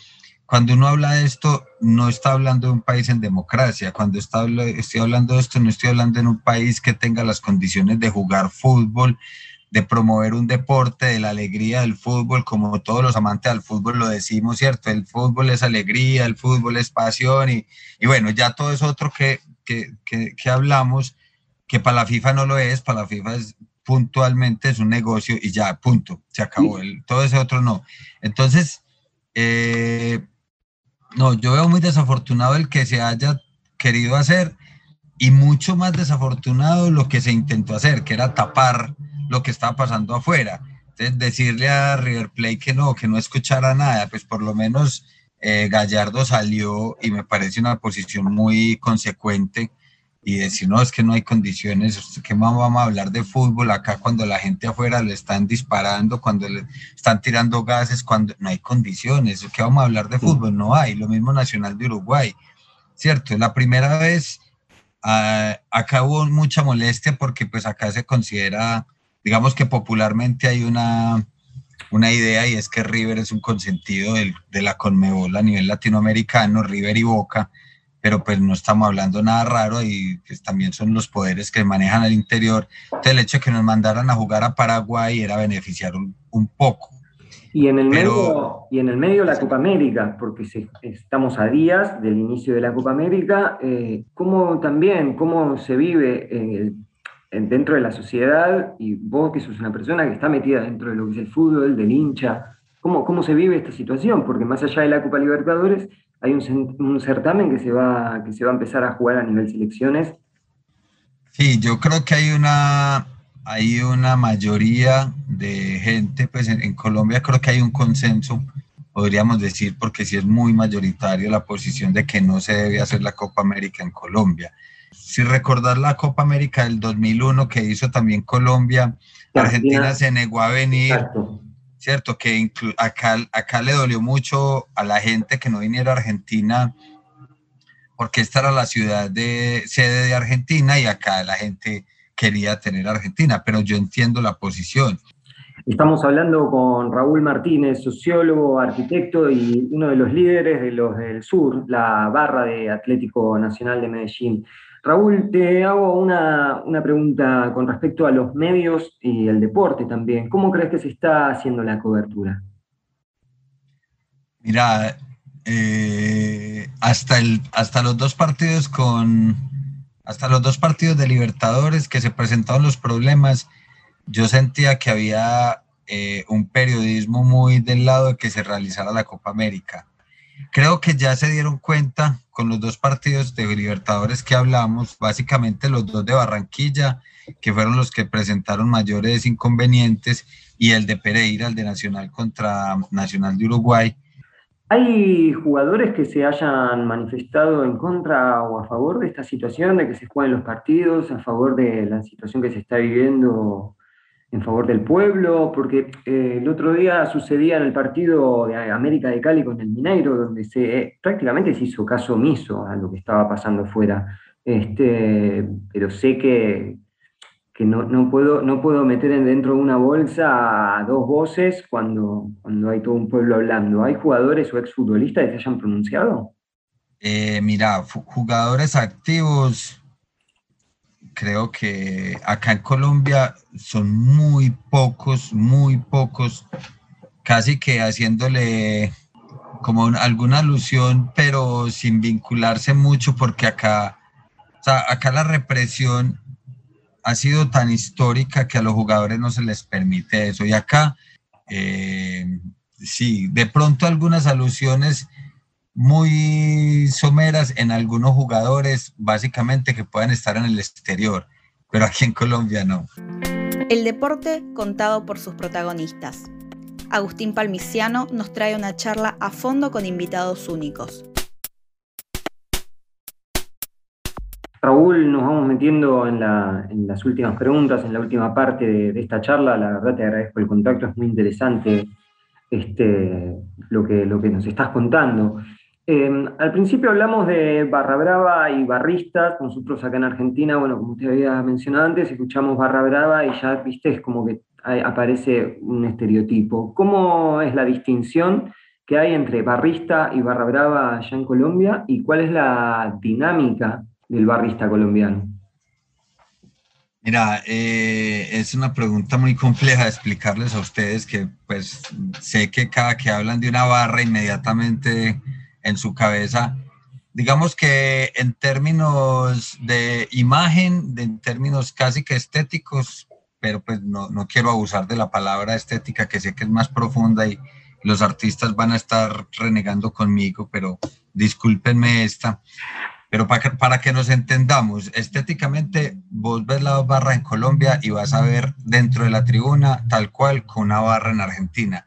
Speaker 6: cuando uno habla de esto, no está hablando de un país en democracia. Cuando está, estoy hablando de esto, no estoy hablando de un país que tenga las condiciones de jugar fútbol, de promover un deporte, de la alegría del fútbol, como todos los amantes del fútbol lo decimos, ¿cierto? El fútbol es alegría, el fútbol es pasión y, y bueno, ya todo es otro que, que, que, hablamos, que para la FIFA no lo es, para la FIFA es puntualmente es un negocio y ya, punto, se acabó. El, todo ese otro no. Entonces, eh, no, yo veo muy desafortunado el que se haya querido hacer y mucho más desafortunado lo que se intentó hacer, que era tapar lo que estaba pasando afuera. Entonces, decirle a River Plate que no, que no escuchara nada, pues por lo menos eh, Gallardo salió y me parece una posición muy consecuente y decir, no, es que no hay condiciones, ¿qué vamos a hablar de fútbol acá cuando la gente afuera le están disparando, cuando le están tirando gases, cuando no hay condiciones? ¿Qué vamos a hablar de fútbol? No hay, lo mismo Nacional de Uruguay, ¿cierto? La primera vez ah, acá hubo mucha molestia porque pues acá se considera, digamos que popularmente hay una, una idea y es que River es un consentido de la Conmebol a nivel latinoamericano, River y Boca, pero pues no estamos hablando nada raro y pues también son los poderes que manejan al interior. Entonces el hecho de que nos mandaran a jugar a Paraguay era beneficiar un, poco.
Speaker 3: Y en, el medio, y en el medio la Copa América, porque estamos a días del inicio de la Copa América, eh, ¿cómo también, cómo se vive eh, dentro de la sociedad y vos que sos una persona que está metida dentro de lo que es el fútbol, del hincha, ¿cómo, cómo se vive esta situación? Porque más allá de la Copa Libertadores, hay un, certamen que se, va, que se va a empezar a jugar a nivel selecciones.
Speaker 6: Sí, yo creo que hay una, hay una mayoría de gente, pues en, Colombia creo que hay un consenso, podríamos decir, porque sí es muy mayoritario la posición de que no se debe hacer la Copa América en Colombia. Si recordar la Copa América del 2001 que hizo también Colombia, Argentina, se negó a venir. ¿cierto? Que acá, acá le dolió mucho a la gente que no viniera a Argentina, porque esta era la ciudad de sede de Argentina y acá la gente quería tener Argentina, pero yo entiendo la posición.
Speaker 3: Estamos hablando con Raúl Martínez, sociólogo, arquitecto y uno de los líderes de los del sur, la barra de Atlético Nacional de Medellín. Raúl, te hago una, pregunta con respecto a los medios y el deporte también. ¿Cómo crees que se está haciendo la cobertura?
Speaker 6: Mira, eh, hasta, el, hasta los dos partidos con hasta los dos partidos de Libertadores que se presentaron los problemas, yo sentía que había eh, un periodismo muy del lado de que se realizara la Copa América. Creo que ya se dieron cuenta con los dos partidos de Libertadores que hablamos, básicamente los dos de Barranquilla, que fueron los que presentaron mayores inconvenientes, y el de Pereira, el de Nacional contra Nacional de Uruguay.
Speaker 3: ¿Hay jugadores que se hayan manifestado en contra o a favor de esta situación, de que se jueguen los partidos, a favor de la situación que se está viviendo en favor del pueblo, porque eh, el otro día sucedía en el partido de América de Cali con el Mineiro, donde se eh, prácticamente se hizo caso omiso a lo que estaba pasando fuera. Este, pero sé que, que no, no, puedo, no puedo meter dentro de una bolsa a dos voces cuando, cuando hay todo un pueblo hablando. ¿Hay jugadores o exfutbolistas que se hayan pronunciado?
Speaker 6: Eh, mira, jugadores activos creo que acá en Colombia son muy pocos, muy pocos, casi que haciéndole como alguna alusión, pero sin vincularse mucho, porque acá, acá la represión ha sido tan histórica que a los jugadores no se les permite eso. Y acá, eh, sí, de pronto algunas alusiones muy someras en algunos jugadores, básicamente que puedan estar en el exterior, pero aquí en Colombia no.
Speaker 1: El deporte contado por sus protagonistas. Agustín Palmiciano nos trae una charla a fondo con invitados únicos.
Speaker 3: Raúl, nos vamos metiendo en, las últimas preguntas, en la última parte de, esta charla. La verdad te agradezco el contacto, es muy interesante este, lo, que, lo que nos estás contando. Em, al principio hablamos de Barra Brava y barristas. Nosotros acá en Argentina, bueno, como usted había mencionado antes, escuchamos Barra Brava y ya, viste, es como que aparece un estereotipo. ¿Cómo es la distinción que hay entre barrista y Barra Brava allá en Colombia y cuál es la dinámica del barrista colombiano?
Speaker 6: Mira, eh, es una pregunta muy compleja de explicarles a ustedes que pues sé que cada que hablan de una barra inmediatamente en su cabeza. Digamos que en términos de imagen, en términos casi que estéticos, pero pues no, no quiero abusar de la palabra estética, que sé que es más profunda y los artistas van a estar renegando conmigo, pero discúlpenme esta. Pero para que, para que nos entendamos, estéticamente vos ves la barra en Colombia y vas a ver dentro de la tribuna tal cual con una barra en Argentina.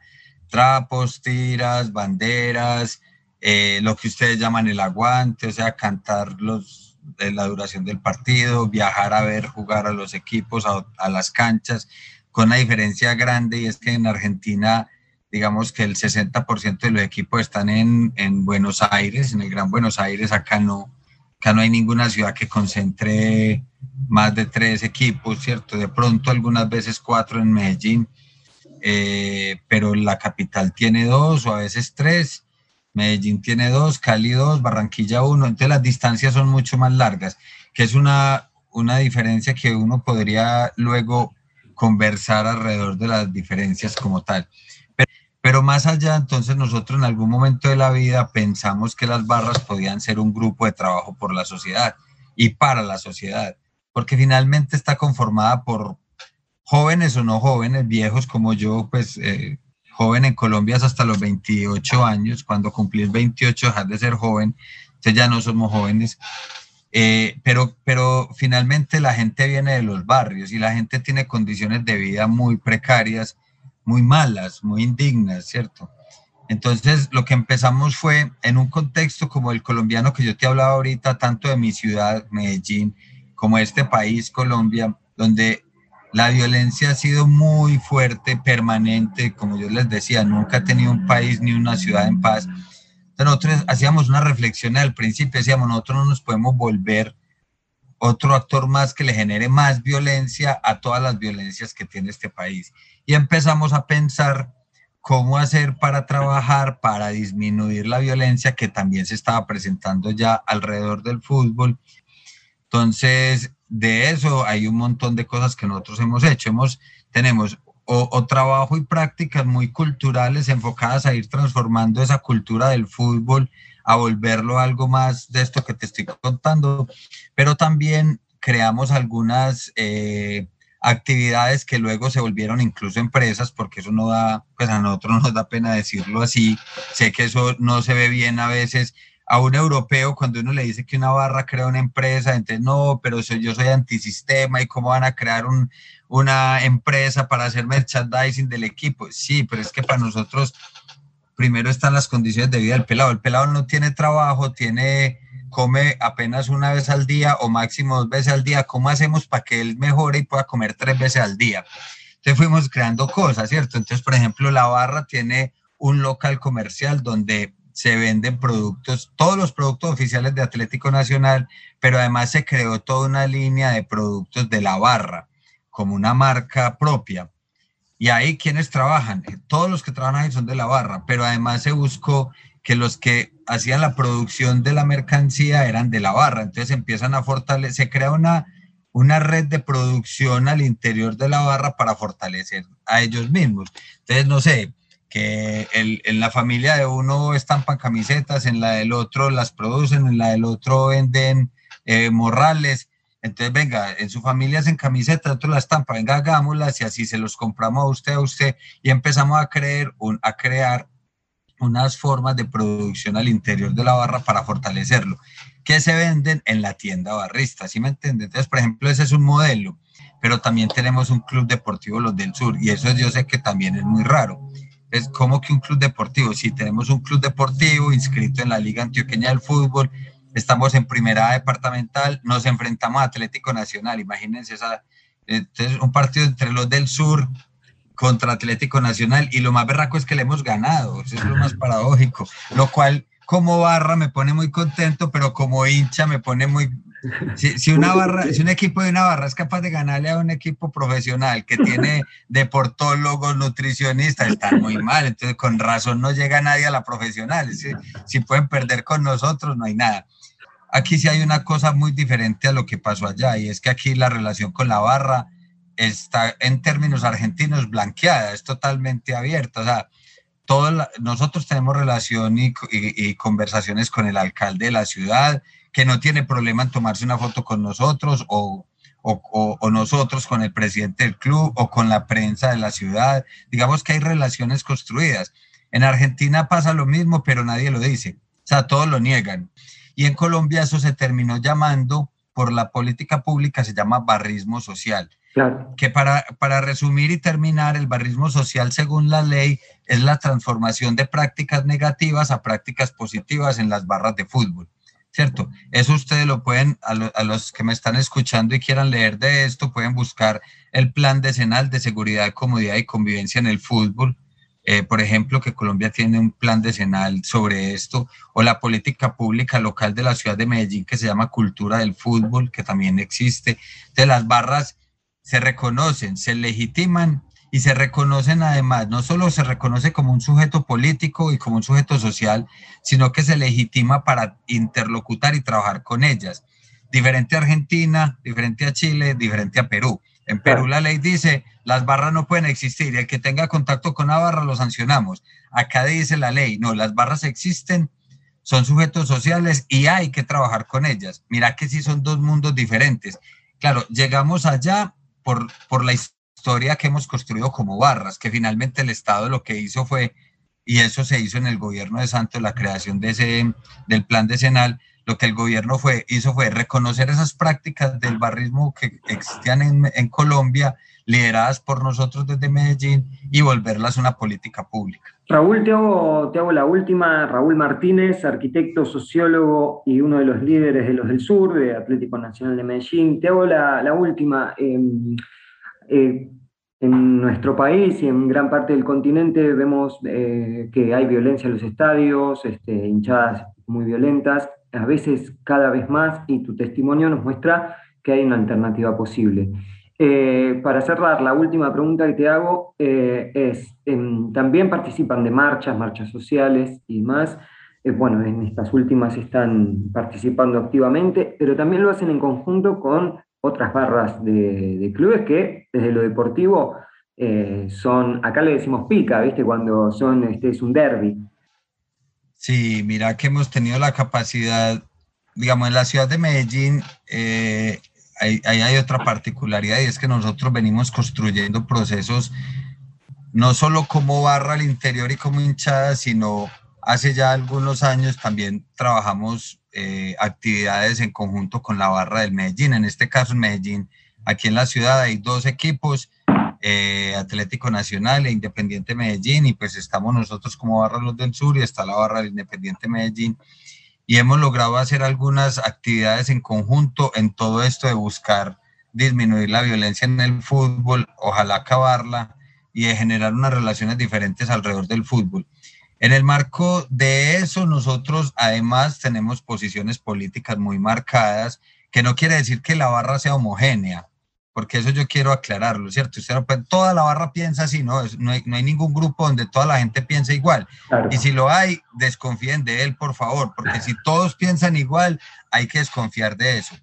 Speaker 6: Trapos, tiras, banderas, eh, lo que ustedes llaman el aguante, o sea, cantar los, de la duración del partido, viajar a ver jugar a los equipos, a, las canchas, con una diferencia grande y es que en Argentina digamos que el 60% de los equipos están en, en, Buenos Aires, en el Gran Buenos Aires, acá no, acá no hay ninguna ciudad que concentre más de tres equipos, ¿cierto? De pronto algunas veces cuatro en Medellín, eh, pero la capital tiene dos o a veces tres, Medellín tiene dos, Cali dos, Barranquilla uno, entonces las distancias son mucho más largas, que es una, una diferencia que uno podría luego conversar alrededor de las diferencias como tal. Pero más allá, entonces nosotros en algún momento de la vida pensamos que las barras podían ser un grupo de trabajo por la sociedad y para la sociedad, porque finalmente está conformada por jóvenes o no jóvenes, viejos como yo, pues eh, joven en Colombia es hasta los 28 años, cuando cumplís 28 dejar de ser joven, entonces ya no somos jóvenes, eh, pero, pero finalmente la gente viene de los barrios y la gente tiene condiciones de vida muy precarias muy malas, muy indignas, ¿cierto? Entonces, lo que empezamos fue en un contexto como el colombiano que yo te hablaba ahorita, tanto de mi ciudad, Medellín, como este país, Colombia, donde la violencia ha sido muy fuerte, permanente, como yo les decía, nunca ha tenido un país ni una ciudad en paz. Entonces, nosotros hacíamos una reflexión al principio, decíamos, nosotros no nos podemos volver otro actor más que le genere más violencia a todas las violencias que tiene este país y empezamos a pensar cómo hacer para trabajar, para disminuir la violencia que también se estaba presentando ya alrededor del fútbol. Entonces, de eso hay un montón de cosas que nosotros hemos hecho. Hemos, tenemos o, trabajo y prácticas muy culturales enfocadas a ir transformando esa cultura del fútbol, a volverlo algo más de esto que te estoy contando, pero también creamos algunas eh, actividades que luego se volvieron incluso empresas, porque eso no da, pues a nosotros nos da pena decirlo así, sé que eso no se ve bien a veces, a un europeo cuando uno le dice que una barra crea una empresa, entonces no, pero yo soy antisistema y cómo van a crear un, una empresa para hacer merchandising del equipo. Sí, pero es que para nosotros primero están las condiciones de vida del pelado. El pelado no tiene trabajo, tiene come apenas una vez al día o máximo dos veces al día, ¿cómo hacemos para que él mejore y pueda comer tres veces al día? Entonces fuimos creando cosas, ¿cierto? Entonces, por ejemplo, la barra tiene un local comercial donde se venden productos, todos los productos oficiales de Atlético Nacional, pero además se creó toda una línea de productos de la barra, como una marca propia. Y ahí quienes trabajan, todos los que trabajan ahí son de la barra, pero además se buscó que los que hacían la producción de la mercancía eran de la barra, entonces empiezan a fortalecer, se crea una, una red de producción al interior de la barra para fortalecer a ellos mismos. Entonces, no sé, que en la familia de uno estampan camisetas, en la del otro las producen, en la del otro venden eh, morrales. Entonces, venga, en su familia hacen camisetas, otro las estampa, venga, hagámoslas y así se los compramos a usted, a usted, y empezamos a, creer, un, a crear unas formas de producción al interior de la barra para fortalecerlo, que se venden en la tienda barrista, ¿sí me entienden? Entonces, por ejemplo, ese es un modelo, pero también tenemos un club deportivo, los del sur, y eso yo sé que también es muy raro. Es como que un club deportivo, si tenemos un club deportivo inscrito en la Liga Antioqueña del Fútbol, estamos en primera departamental, nos enfrentamos a Atlético Nacional, imagínense esa, entonces un partido entre los del sur contra Atlético Nacional y lo más berraco es que le hemos ganado, eso es lo más paradójico, lo cual como barra me pone muy contento, pero como hincha me pone muy... Si, una barra, si un equipo de una barra es capaz de ganarle a un equipo profesional que tiene deportólogos, nutricionistas, está muy mal, entonces con razón no llega nadie a la profesional, si, si pueden perder con nosotros no hay nada. Aquí sí hay una cosa muy diferente a lo que pasó allá y es que aquí la relación con la barra está en términos argentinos blanqueada, es totalmente abierta. O sea, todo nosotros tenemos relación y, conversaciones con el alcalde de la ciudad, que no tiene problema en tomarse una foto con nosotros o, o, nosotros con el presidente del club o con la prensa de la ciudad. Digamos que hay relaciones construidas. En Argentina pasa lo mismo, pero nadie lo dice. O sea, todos lo niegan. Y en Colombia eso se terminó llamando, por la política pública, se llama barrismo social Que para, para resumir y terminar, el barrismo social, según la ley, es la transformación de prácticas negativas a prácticas positivas en las barras de fútbol. ¿Cierto? Eso ustedes lo pueden, a, los que me están escuchando y quieran leer de esto, pueden buscar el plan decenal de seguridad, comodidad y convivencia en el fútbol eh, por ejemplo, que Colombia tiene un plan decenal sobre esto, o la política pública local de la ciudad de Medellín que se llama Cultura del Fútbol, que también existe. De las barras se reconocen, se legitiman y se reconocen además, no solo se reconoce como un sujeto político y como un sujeto social, sino que se legitima para interlocutar y trabajar con ellas. Diferente a Argentina, diferente a Chile, diferente a Perú. En Perú la ley dice, las barras no pueden existir y el que tenga contacto con la barra lo sancionamos. Acá dice la ley, no, las barras existen, son sujetos sociales y hay que trabajar con ellas. Mira que sí son dos mundos diferentes. Claro, llegamos allá por, por la historia que hemos construido como barras, que finalmente el Estado lo que hizo fue, y eso se hizo en el gobierno de Santos, la creación de ese, del plan decenal, lo que el gobierno fue, hizo fue reconocer esas prácticas del barrismo que existían en, en Colombia, lideradas por nosotros desde Medellín, y volverlas una política pública.
Speaker 7: Raúl, te hago, te hago la última. Raúl Martínez, arquitecto, sociólogo y uno de los líderes de los del sur, de Atlético Nacional de Medellín. Te hago la, la última. Em, eh, en nuestro país y en gran parte del continente vemos eh, que hay violencia en los estadios, este, hinchadas muy violentas a veces cada vez más, y tu testimonio nos muestra que hay una alternativa posible. Eh, para cerrar, la última pregunta que te hago es, em, también participan de marchas, marchas sociales y más. Bueno, en estas últimas están participando activamente, pero también lo hacen en conjunto con otras barras de, clubes que desde lo deportivo son, acá le decimos pica, ¿viste? Cuando son, este es un derby.
Speaker 6: Sí, mira que hemos tenido la capacidad, digamos, en la ciudad de Medellín, eh, ahí, hay otra particularidad y es que nosotros venimos construyendo procesos no solo como barra al interior y como hinchada, sino hace ya algunos años también trabajamos eh, actividades en conjunto con la barra del Medellín. En este caso, en Medellín, aquí en la ciudad hay dos equipos eh, Atlético Nacional e Independiente Medellín, y pues estamos nosotros como Barra Los del Sur y está la Barra del Independiente Medellín, y hemos logrado hacer algunas actividades en conjunto en todo esto de buscar disminuir la violencia en el fútbol, ojalá acabarla y de generar unas relaciones diferentes alrededor del fútbol. En el marco de eso, nosotros además tenemos posiciones políticas muy marcadas, que no quiere decir que la barra sea homogénea, porque eso yo quiero aclararlo, ¿cierto? Usted toda la barra piensa así, ¿no? No hay, no hay ningún grupo donde toda la gente piense igual. Y si lo hay, desconfíen de él, por favor, porque si todos piensan igual, hay que desconfiar de eso.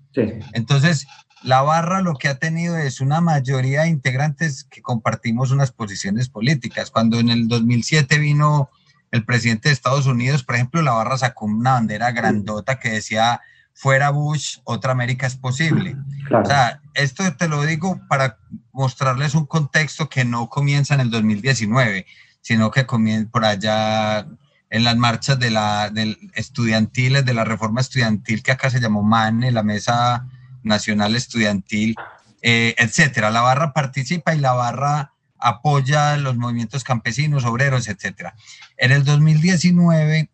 Speaker 6: Entonces, la barra lo que ha tenido es una mayoría de integrantes que compartimos unas posiciones políticas. Cuando en el 2007 vino el presidente de Estados Unidos, por ejemplo, la barra sacó una bandera grandota que decía fuera Bush, otra América es posible. O sea, esto te lo digo para mostrarles un contexto que no comienza en el 2019, sino que comienza por allá en las marchas de la del estudiantiles, de la reforma estudiantil que acá se llamó MANE, la Mesa Nacional Estudiantil, eh, etcétera. La barra participa y la barra apoya los movimientos campesinos, obreros, etcétera. En el 2019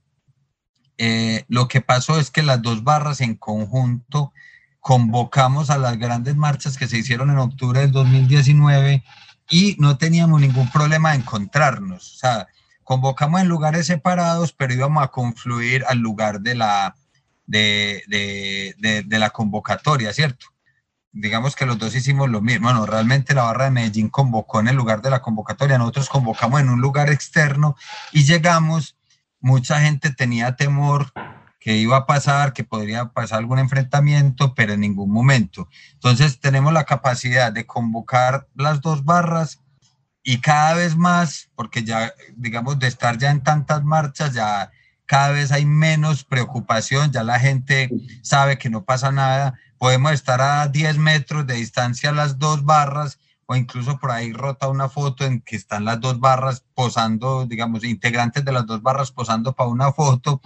Speaker 6: eh, lo que pasó es que las dos barras en conjunto convocamos a las grandes marchas que se hicieron en octubre del 2019 y no teníamos ningún problema de encontrarnos. O sea, convocamos en lugares separados, pero íbamos a confluir al lugar de la, de, de, de, la convocatoria, ¿cierto? Digamos que los dos hicimos lo mismo. Bueno, realmente la barra de Medellín convocó en el lugar de la convocatoria, nosotros convocamos en un lugar externo y llegamos mucha gente tenía temor que iba a pasar, que podría pasar algún enfrentamiento, pero en ningún momento. Entonces tenemos la capacidad de convocar las dos barras y cada vez más, porque ya, digamos, de estar ya en tantas marchas, ya cada vez hay menos preocupación, ya la gente sabe que no pasa nada, podemos estar a 10 metros de distancia las dos barras o incluso por ahí rota una foto en que están las dos barras posando, digamos, integrantes de las dos barras posando para una foto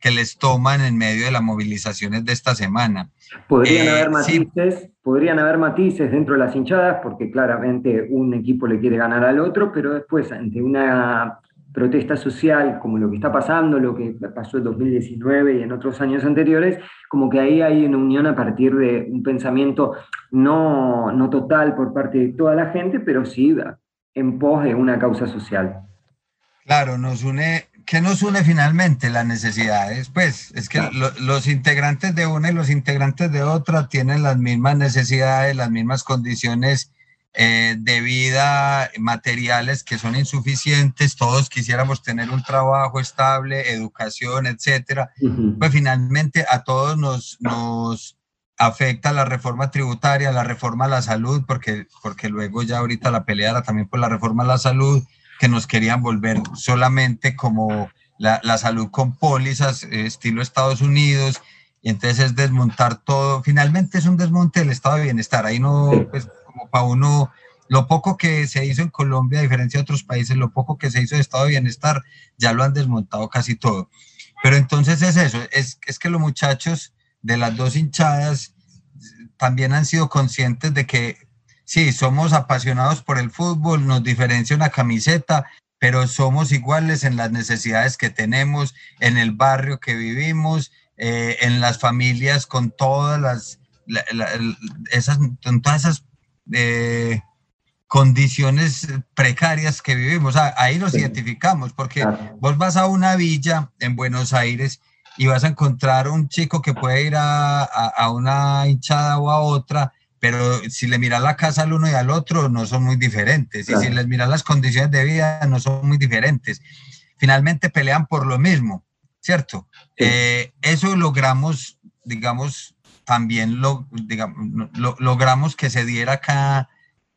Speaker 6: que les toman en medio de las movilizaciones de esta semana.
Speaker 7: Podrían haber matices, podrían haber matices dentro de las hinchadas, porque claramente un equipo le quiere ganar al otro, pero después ante una protesta social como lo que está pasando, lo que pasó en 2019 y en otros años anteriores, como que ahí hay una unión a partir de un pensamiento no, no total por parte de toda la gente, pero sí en pos de una causa social.
Speaker 6: Claro, nos une, ¿qué nos une finalmente? Las necesidades. Pues es que los integrantes de una y los integrantes de otra tienen las mismas necesidades, las mismas condiciones eh, de vida materiales que son insuficientes, todos quisiéramos tener un trabajo estable, educación, etcétera, pues finalmente a todos nos, nos afecta la reforma tributaria, la reforma a la salud, porque, porque luego ya ahorita la pelea era también por la reforma a la salud, que nos querían volver solamente como la, la salud con pólizas, eh, estilo Estados Unidos, y entonces es desmontar todo. Finalmente es un desmonte del estado de bienestar. Ahí no, pues, como para uno, lo poco que se hizo en Colombia, a diferencia de otros países, lo poco que se hizo de estado de bienestar, ya lo han desmontado casi todo. Pero entonces es eso, es, es que los muchachos de las dos hinchadas también han sido conscientes de que sí, somos apasionados por el fútbol, nos diferencia una camiseta, pero somos iguales en las necesidades que tenemos, en el barrio que vivimos, eh, en las familias con todas las, esas, con todas eh, condiciones precarias que vivimos. ahí nos identificamos, porque vos vas a una villa en Buenos Aires y vas a encontrar un chico que puede ir a, a, una hinchada o a otra, pero si le miras la casa al uno y al otro, no son muy diferentes. Y si les miras las condiciones de vida, no son muy diferentes. Finalmente pelean por lo mismo, ¿cierto? Eh, eso logramos, digamos, también lo, digamos, lo, logramos que se diera acá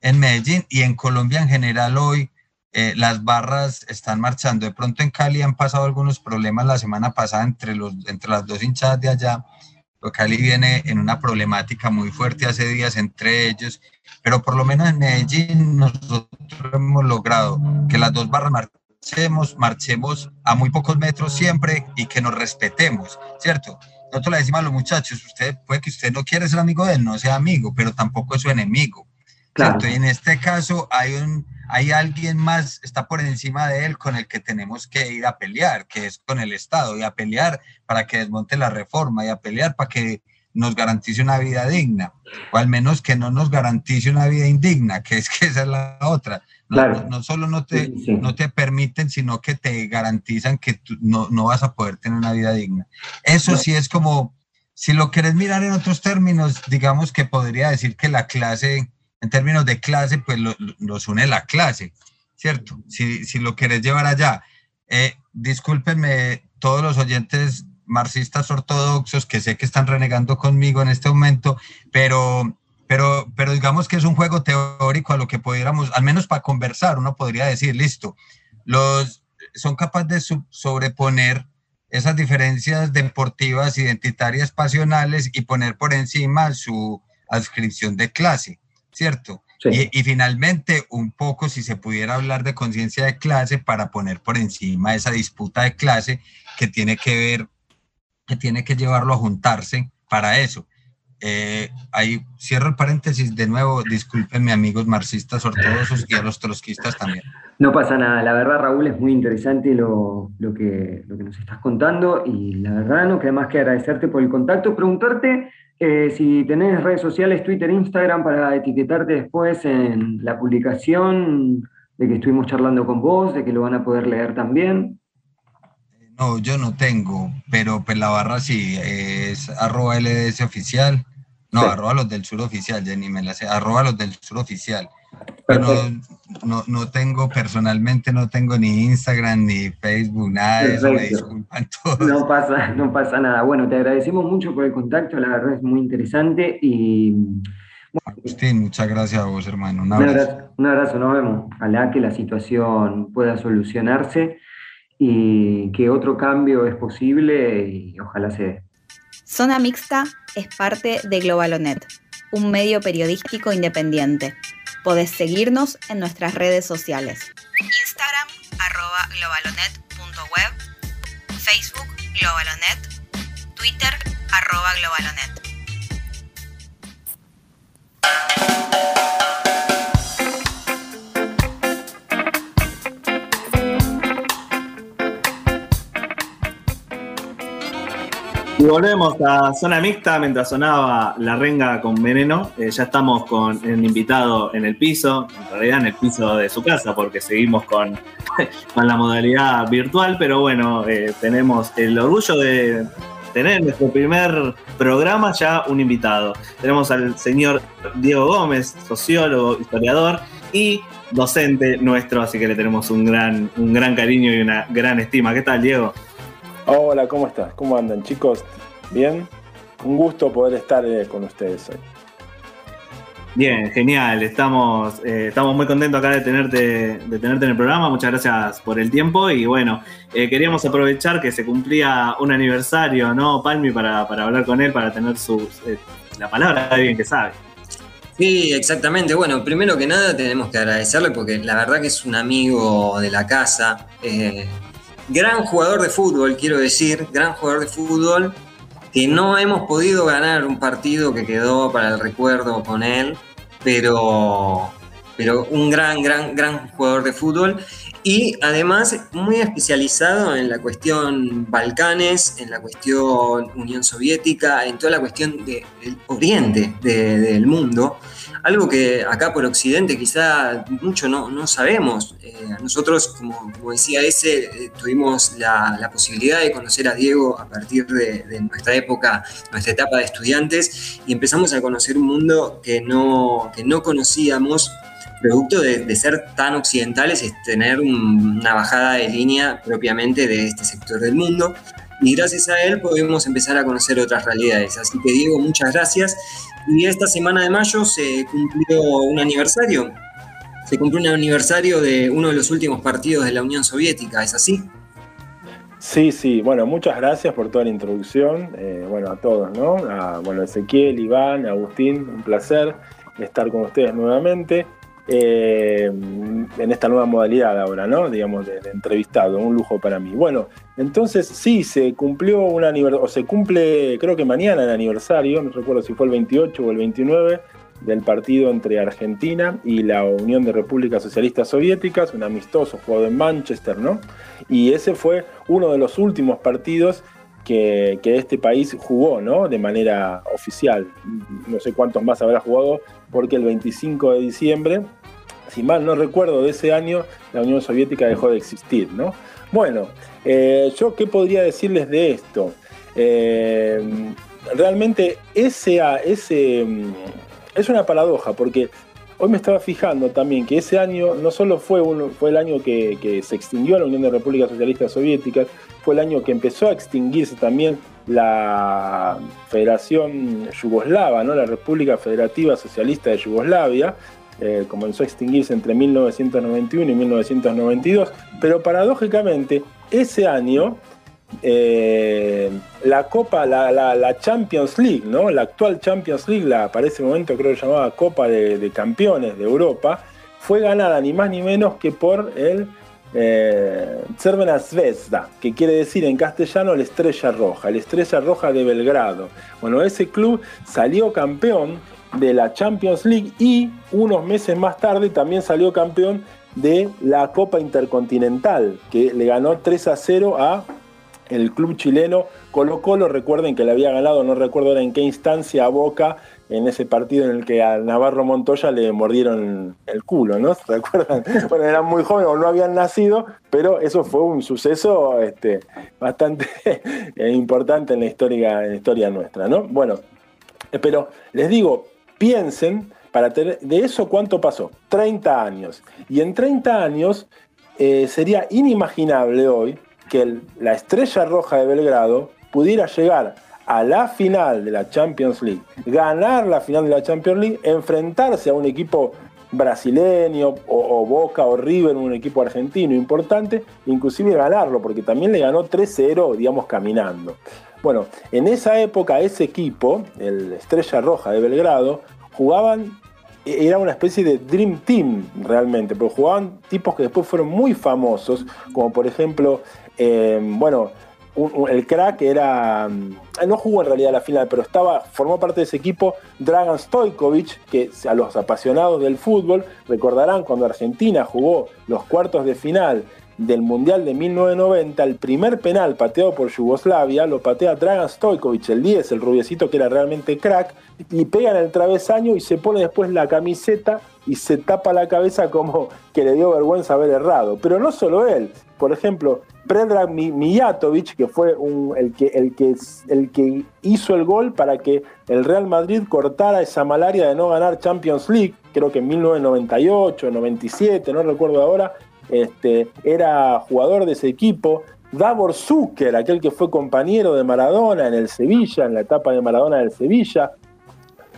Speaker 6: en Medellín y en Colombia en general hoy. Eh, las barras están marchando. De pronto en Cali han pasado algunos problemas la semana pasada entre, los, entre las dos hinchadas de allá. Cali viene en una problemática muy fuerte hace días entre ellos, pero por lo menos en Medellín nosotros hemos logrado que las dos barras marchemos, marchemos a muy pocos metros siempre y que nos respetemos, ¿cierto? Nosotros le decimos a los muchachos, usted puede que usted no quiera ser amigo de él, no sea amigo, pero tampoco es su enemigo. Claro. Y en este caso hay un, hay alguien más, está por encima de él con el que tenemos que ir a pelear, que es con el Estado, y a pelear para que desmonte la reforma, y a pelear para que nos garantice una vida digna, o al menos que no nos garantice una vida indigna, que es que esa es la otra. No, no, solo no te, no te permiten, sino que te garantizan que tú no, no vas a poder tener una vida digna. Eso sí es como, si lo quieres mirar en otros términos, digamos que podría decir que la clase en términos de clase, pues los une la clase, ¿cierto? Si, si lo querés llevar allá. Eh, discúlpenme todos los oyentes marxistas ortodoxos que sé que están renegando conmigo en este momento, pero, pero, pero digamos que es un juego teórico a lo que pudiéramos, al menos para conversar, uno podría decir, listo, los son capaces de sobreponer esas diferencias deportivas, identitarias, pasionales y poner por encima su adscripción de clase. ¿cierto? Y, finalmente, un poco, si se pudiera hablar de conciencia de clase para poner por encima esa disputa de clase que tiene que ver, que tiene que llevarlo a juntarse para eso. Eh, ahí cierro el paréntesis de nuevo, discúlpenme amigos marxistas ortodoxos y a los trotskistas también.
Speaker 7: No pasa nada, la verdad Raúl es muy interesante lo, lo, que, lo que nos estás contando y la verdad no queda más que agradecerte por el contacto, preguntarte eh, si tenés redes sociales, Twitter, Instagram, para etiquetarte después en la publicación de que estuvimos charlando con vos, de que lo van a poder leer también.
Speaker 6: No, yo no tengo, pero pues la barra sí, es arroba LDS oficial. No, arroba los del sur oficial, Jenny me la sé, arroba los del sur oficial. Pero no, no, tengo, personalmente no tengo ni Instagram ni Facebook, nada de eso, me disculpan todos.
Speaker 7: No pasa, no pasa nada. Bueno, te agradecemos mucho por el contacto, la verdad es muy interesante y...
Speaker 6: Agustín, muchas gracias a vos, hermano.
Speaker 7: Un abrazo. Un abrazo, nos vemos. Ojalá que la situación pueda solucionarse y que otro cambio es posible y ojalá se dé.
Speaker 1: Zona Mixta es parte de Globalonet, un medio periodístico independiente. Podés seguirnos en nuestras redes sociales. Instagram, globalonet.web, Facebook, Globalonet, Twitter arroba Globalonet.
Speaker 2: Y volvemos a zona mixta mientras sonaba la renga con veneno. Eh, ya estamos con el invitado en el piso, en realidad en el piso de su casa, porque seguimos con, con la modalidad virtual, pero bueno, eh, tenemos el orgullo de tener en nuestro primer programa ya un invitado. Tenemos al señor Diego Gómez, sociólogo, historiador y docente nuestro, así que le tenemos un gran, un gran cariño y una gran estima. ¿Qué tal, Diego?
Speaker 8: Hola, ¿cómo estás? ¿Cómo andan, chicos? ¿Bien? Un gusto poder estar eh, con ustedes hoy.
Speaker 2: Bien, genial. Estamos, eh, estamos muy contentos acá de tenerte, de tenerte en el programa. Muchas gracias por el tiempo. Y bueno, eh, queríamos aprovechar que se cumplía un aniversario, ¿no, Palmi? Para, para hablar con él, para tener su, la palabra de alguien que sabe.
Speaker 3: Sí, exactamente. Bueno, primero que nada tenemos que agradecerle porque la verdad que es un amigo de la casa gran jugador de fútbol, quiero decir, gran jugador de fútbol, que no hemos podido ganar un partido que quedó para el recuerdo con él, pero, pero un gran, gran, gran jugador de fútbol y además muy especializado en la cuestión Balcanes, en la cuestión Unión Soviética, en toda la cuestión del oriente del mundo, algo que acá por Occidente quizá mucho no, no sabemos. Eh, nosotros, como, decía ese, eh, tuvimos la, posibilidad de conocer a Diego a partir de, de, nuestra época, nuestra etapa de estudiantes, y empezamos a conocer un mundo que no, que no conocíamos producto de, ser tan occidentales es tener una bajada de línea propiamente de este sector del mundo. Y gracias a él podemos empezar a conocer otras realidades. Así que Diego, muchas gracias. Y esta semana de mayo se cumplió un aniversario. Se cumplió un aniversario de uno de los últimos partidos de la Unión Soviética, ¿es así?
Speaker 8: Sí, sí, bueno, muchas gracias por toda la introducción, eh, bueno, a todos, ¿no? A, bueno, Ezequiel, Iván, Agustín, un placer estar con ustedes nuevamente. Eh, en esta nueva modalidad ahora, ¿no? Digamos, de, entrevistado, un lujo para mí. Bueno, entonces sí, se cumplió un aniversario, o se cumple, creo que mañana el aniversario, no recuerdo si fue el 28 o el 29, del partido entre Argentina y la Unión de Repúblicas Socialistas Soviéticas, un amistoso jugado en Manchester, ¿no? Y ese fue uno de los últimos partidos que, que, este país jugó, ¿no? De manera oficial. No sé cuántos más habrá jugado, porque el 25 de diciembre si mal no recuerdo, de ese año la Unión Soviética dejó de existir, ¿no? Bueno, eh, yo qué podría decirles de esto. Eh, realmente ese, ese, mm, es una paradoja, porque hoy me estaba fijando también que ese año no solo fue, fue el año que, se extinguió la Unión de Repúblicas Socialistas Soviéticas, fue el año que empezó a extinguirse también la Federación Yugoslava, ¿no? la República Federativa Socialista de Yugoslavia, eh, comenzó a extinguirse entre 1991 y 1992, pero paradójicamente ese año eh, la Copa, la, Champions League, ¿no? la actual Champions League, la, para ese momento creo que llamaba Copa de, Campeones de Europa, fue ganada ni más ni menos que por el eh, Cervena que quiere decir en castellano la Estrella Roja, la Estrella Roja de Belgrado. Bueno, ese club salió campeón de la Champions League y unos meses más tarde también salió campeón de la Copa Intercontinental, que le ganó 3 a 0 a el club chileno Colo Colo. Recuerden que le había ganado, no recuerdo en qué instancia, a Boca en ese partido en el que a Navarro Montoya le mordieron el culo, ¿no? ¿Se recuerdan? Bueno, eran muy jóvenes o no habían nacido, pero eso fue un suceso este, bastante importante en la historia, en la historia nuestra, ¿no? Bueno, pero les digo, piensen, para tener, de eso cuánto pasó, 30 años. Y en 30 años eh, sería inimaginable hoy que la estrella roja de Belgrado pudiera llegar a la final de la Champions League, ganar la final de la Champions League, enfrentarse a un equipo brasileño o, Boca o River, un equipo argentino importante, inclusive ganarlo, porque también le ganó 3-0, digamos, caminando. Bueno, en esa época ese equipo, el Estrella Roja de Belgrado, jugaban, e-, era una especie de Dream Team realmente, pero jugaban tipos que después fueron muy famosos, como por ejemplo, em, bueno, el crack era. Mm, no jugó en realidad la final, pero estaba, formó parte de ese equipo Dragan Stojkovic, que a los apasionados del fútbol recordarán cuando Argentina jugó los cuartos de final del Mundial de 1990, el primer penal pateado por Yugoslavia lo patea Dragan Stojkovic, el 10, el rubiecito que era realmente crack, y pega en el travesaño y se pone después la camiseta y se tapa la cabeza como que le dio vergüenza haber errado. Pero no solo él, por ejemplo, Predrag Mijatovic, que fue el, que, el, que, el que hizo el gol para que el Real Madrid cortara esa malaria de no ganar Champions League, creo que en 1998, 97, no recuerdo ahora, este, era jugador de ese equipo. Davor Zucker, aquel que fue compañero de Maradona en el Sevilla, en la etapa de Maradona del Sevilla.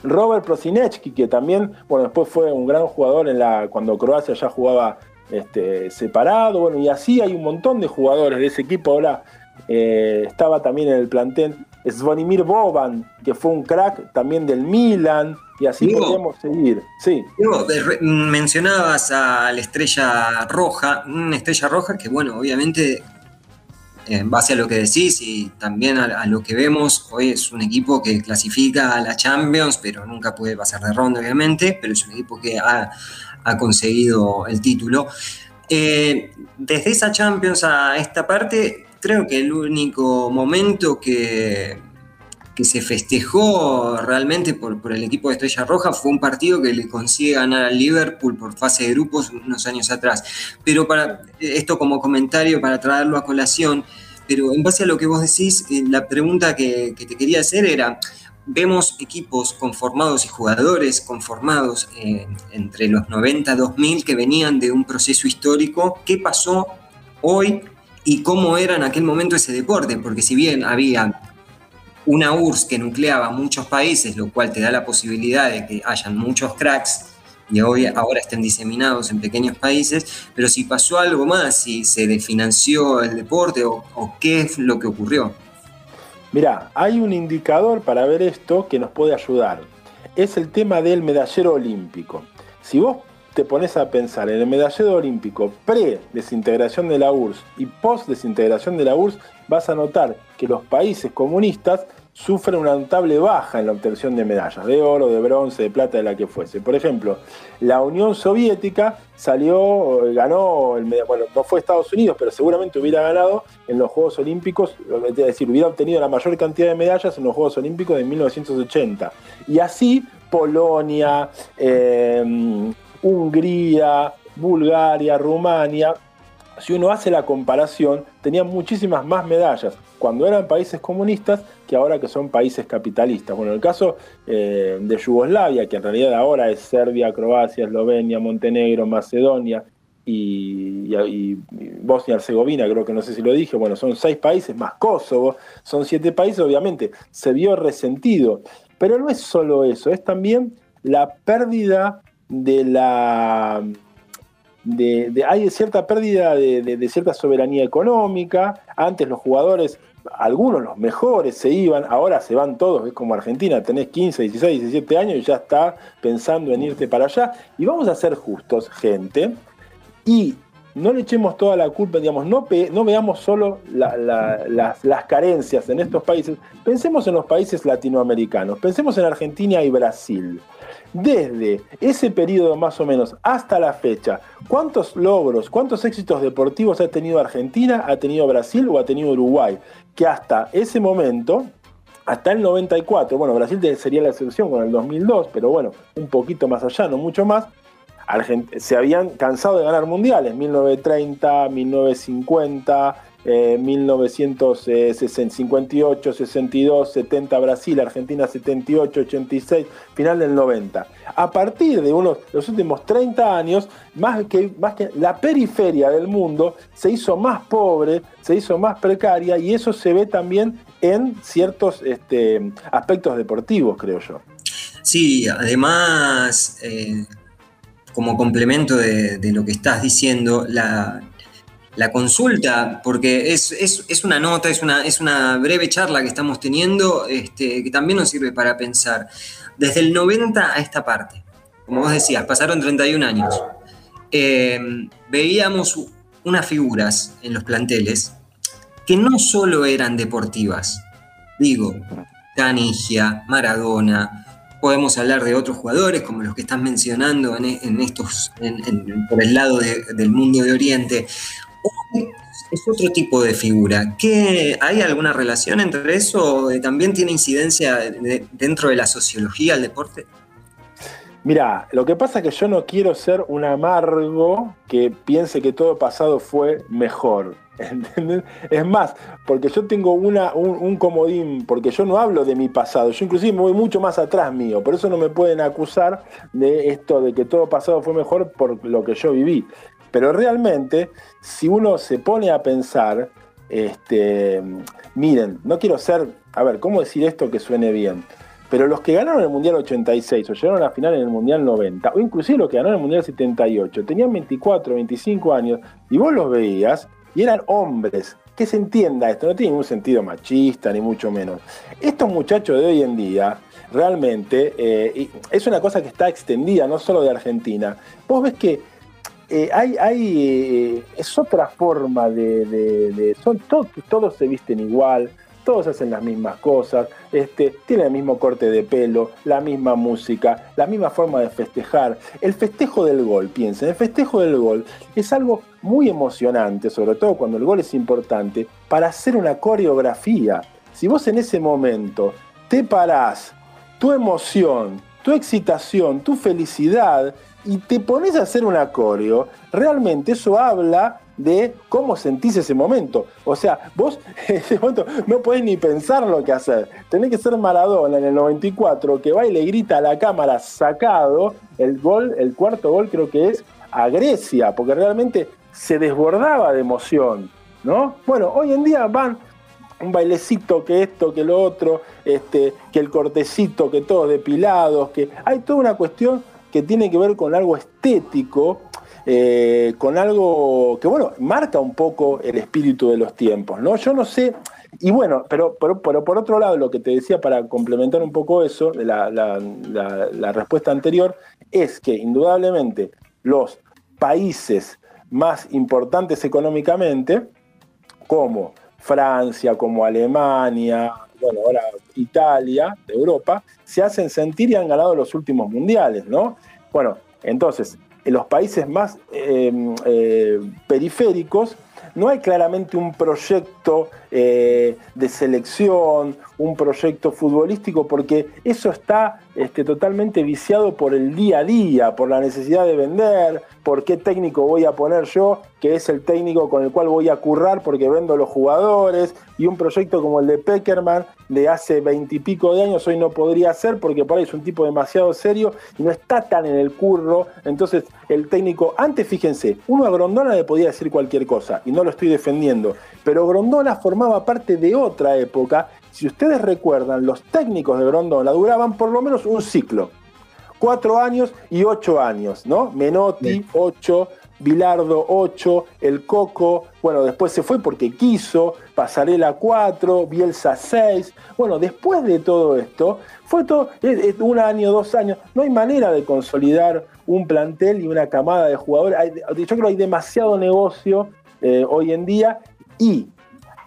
Speaker 8: Robert Prosinecki, que también, bueno, después fue un gran jugador en la, cuando Croacia ya jugaba este, separado, bueno, y así hay un montón de jugadores de ese equipo. Ahora eh, estaba también en el plantel Svonimir Boban, que fue un crack también del Milan, y así podemos seguir. Sí.
Speaker 3: mencionabas a la estrella roja, una estrella roja que, bueno, obviamente, en base a lo que decís y también a, lo que vemos, hoy es un equipo que clasifica a la Champions, pero nunca puede pasar de ronda, obviamente, pero es un equipo que ha, conseguido el título. Eh, desde esa Champions a esta parte, creo que el único momento que, que se festejó realmente por, por, el equipo de Estrella Roja fue un partido que le consigue ganar al Liverpool por fase de grupos unos años atrás. Pero para esto como comentario, para traerlo a colación, pero en base a lo que vos decís, eh, la pregunta que, te quería hacer era, vemos equipos conformados y jugadores conformados eh, entre los 90 2000 que venían de un proceso histórico. ¿Qué pasó hoy y cómo era en aquel momento ese deporte, porque si bien había una URSS que nucleaba muchos países, lo cual te da la posibilidad de que hayan muchos cracks y hoy, ahora estén diseminados en pequeños países, pero si pasó algo más, si se desfinanció el deporte o, o qué es lo que ocurrió.
Speaker 8: Mira, hay un indicador para ver esto que nos puede ayudar. Es el tema del medallero olímpico. Si vos te pones a pensar en el medallero olímpico pre-desintegración de la URSS y post-desintegración de la URSS, vas a notar que los países comunistas sufren una notable baja en la obtención de medallas, de oro, de bronce, de plata, de la que fuese. Por ejemplo, la Unión Soviética salió, ganó, el, bueno, no fue Estados Unidos, pero seguramente hubiera ganado en los Juegos Olímpicos, es decir, hubiera obtenido la mayor cantidad de medallas en los Juegos Olímpicos de 1980. Y así Polonia, eh, Hungría, Bulgaria, Rumania, si uno hace la comparación, tenían muchísimas más medallas cuando eran países comunistas que ahora que son países capitalistas. Bueno, en el caso eh, de Yugoslavia, que en realidad ahora es Serbia, Croacia, Eslovenia, Montenegro, Macedonia y, y Bosnia-Herzegovina, creo que no sé si lo dije, bueno, son seis países más Kosovo, son siete países, obviamente, se vio resentido. Pero no es solo eso, es también la pérdida de la... De, hay cierta pérdida de, cierta soberanía económica. Antes los jugadores, algunos los mejores se iban, ahora se van todos. Es como Argentina, tenés 15, 16, 17 años y ya está pensando en irte para allá. Y vamos a ser justos, gente. Y no le echemos toda la culpa, digamos, no, no veamos solo las, las, carencias en estos países, pensemos en los países latinoamericanos, pensemos en Argentina y Brasil desde ese periodo más o menos hasta la fecha, ¿cuántos logros, cuántos éxitos deportivos ha tenido Argentina, ha tenido Brasil o ha tenido Uruguay? Que hasta ese momento, hasta el 94, bueno, Brasil sería la excepción con el 2002, pero bueno, un poquito más allá, no mucho más, se habían cansado de ganar mundiales, 1930, 1950, 1958, 62, 70 Brasil, Argentina 78, 86, final del 90. A partir de los últimos 30 años, más que, la periferia del mundo se hizo más pobre, se hizo más precaria y eso se ve también en ciertos este, aspectos deportivos, creo yo.
Speaker 3: Sí, además, eh, como complemento de, lo que estás diciendo, la, la consulta, porque es, una nota, es una, es una breve charla que estamos teniendo, este, que también nos sirve para pensar. Desde el 90 a esta parte, como vos decías, pasaron 31 años. Em, veíamos unas figuras en los planteles que no solo eran deportivas. Digo, Canigia, Maradona, podemos hablar de otros jugadores como los que estás mencionando en, estos, por el lado del mundo de Oriente. Es otro tipo de figura. ¿Qué, ¿Hay alguna relación entre eso? ¿También tiene incidencia dentro de la sociología del deporte?
Speaker 8: Mira, lo que pasa es que yo no quiero ser un amargo que piense que todo pasado fue mejor. Es más, porque yo tengo una, un, comodín, porque yo no hablo de mi pasado, yo inclusive me voy mucho más atrás mío, por eso no me pueden acusar de esto de que todo pasado fue mejor por lo que yo viví. Pero realmente, si uno se pone a pensar, este, miren, no quiero ser, a ver, ¿cómo decir esto que suene bien? Pero los que ganaron el Mundial 86 o llegaron a la final en el Mundial 90, o inclusive los que ganaron el Mundial 78, tenían 24, 25 años, y vos los veías y eran hombres. Que se entienda esto, no tiene ningún sentido machista, ni mucho menos. Estos muchachos de hoy en día, realmente, eh, es una cosa que está extendida, no solo de Argentina. Vos ves que eh, hay, eh, es otra forma de, son todos se visten igual, todos hacen las mismas cosas, este, tienen el mismo corte de pelo, la misma música, la misma forma de festejar. El festejo del gol, piensen, el festejo del gol es algo muy emocionante, sobre todo cuando el gol es importante, para hacer una coreografía. Si vos en ese momento te parás, tu emoción, tu excitación, tu felicidad, y te pones a hacer una coreo, realmente eso habla de cómo sentís ese momento. O sea, vos en ese momento no podés ni pensar lo que hacer. Tenés que ser Maradona en el 94 que va grita a la cámara sacado el gol, el cuarto gol creo que es a Grecia, porque realmente se desbordaba de emoción, ¿no? Bueno, hoy en día van un bailecito que esto, que lo otro, este, que el cortecito, que todos depilados, que hay toda una cuestión que tiene que ver con algo estético eh, con algo que, bueno, marca un poco el espíritu de los tiempos, ¿no? Yo no sé, y bueno, pero, pero, por otro lado, lo que te decía para complementar un poco eso, la respuesta anterior, es que indudablemente los países más importantes económicamente, como Francia, como Alemania, bueno, ahora Italia, de Europa, se hacen sentir y han ganado los últimos mundiales, ¿no? Bueno, entonces, en los países más eh, eh, periféricos no hay claramente un proyecto eh, de selección, un proyecto futbolístico, porque eso está este, totalmente viciado por el día a día, por la necesidad de vender, por qué técnico voy a poner yo, que es el técnico con el cual voy a currar porque vendo los jugadores, y un proyecto como el de Peckerman de hace veintipico de años hoy no podría ser porque por ahí es un tipo demasiado serio y no está tan en el curro. Entonces el técnico, antes fíjense, uno a Grondona le podía decir cualquier cosa y no lo estoy defendiendo, pero Grondona formaba parte de otra época. Si ustedes recuerdan, los técnicos de Grondona duraban por lo menos un ciclo cuatro años y ocho años, ¿no? Menotti, ocho, Bilardo 8, El Coco, bueno, después se fue porque quiso, Pasarela 4, Bielsa 6. Bueno, después de todo esto, fue todo un año, dos años. No hay manera de consolidar un plantel y una camada de jugadores. yo creo que hay demasiado negocio eh, hoy en día y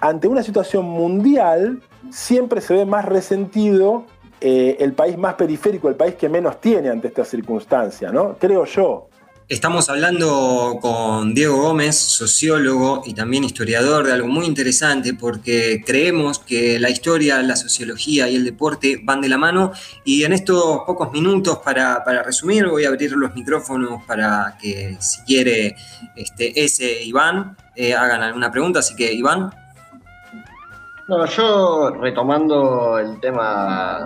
Speaker 8: ante una situación mundial siempre se ve más resentido eh, el país más periférico, el país que menos tiene ante esta circunstancia, ¿no? Creo yo.
Speaker 3: Estamos hablando con Diego Gómez, sociólogo y también historiador, de algo muy interesante porque creemos que la historia, la sociología y el deporte van de la mano y en estos pocos minutos para, resumir voy a abrir los micrófonos para que si quiere este, ese Iván eh, hagan alguna pregunta, así que Iván.
Speaker 4: No, yo retomando el tema,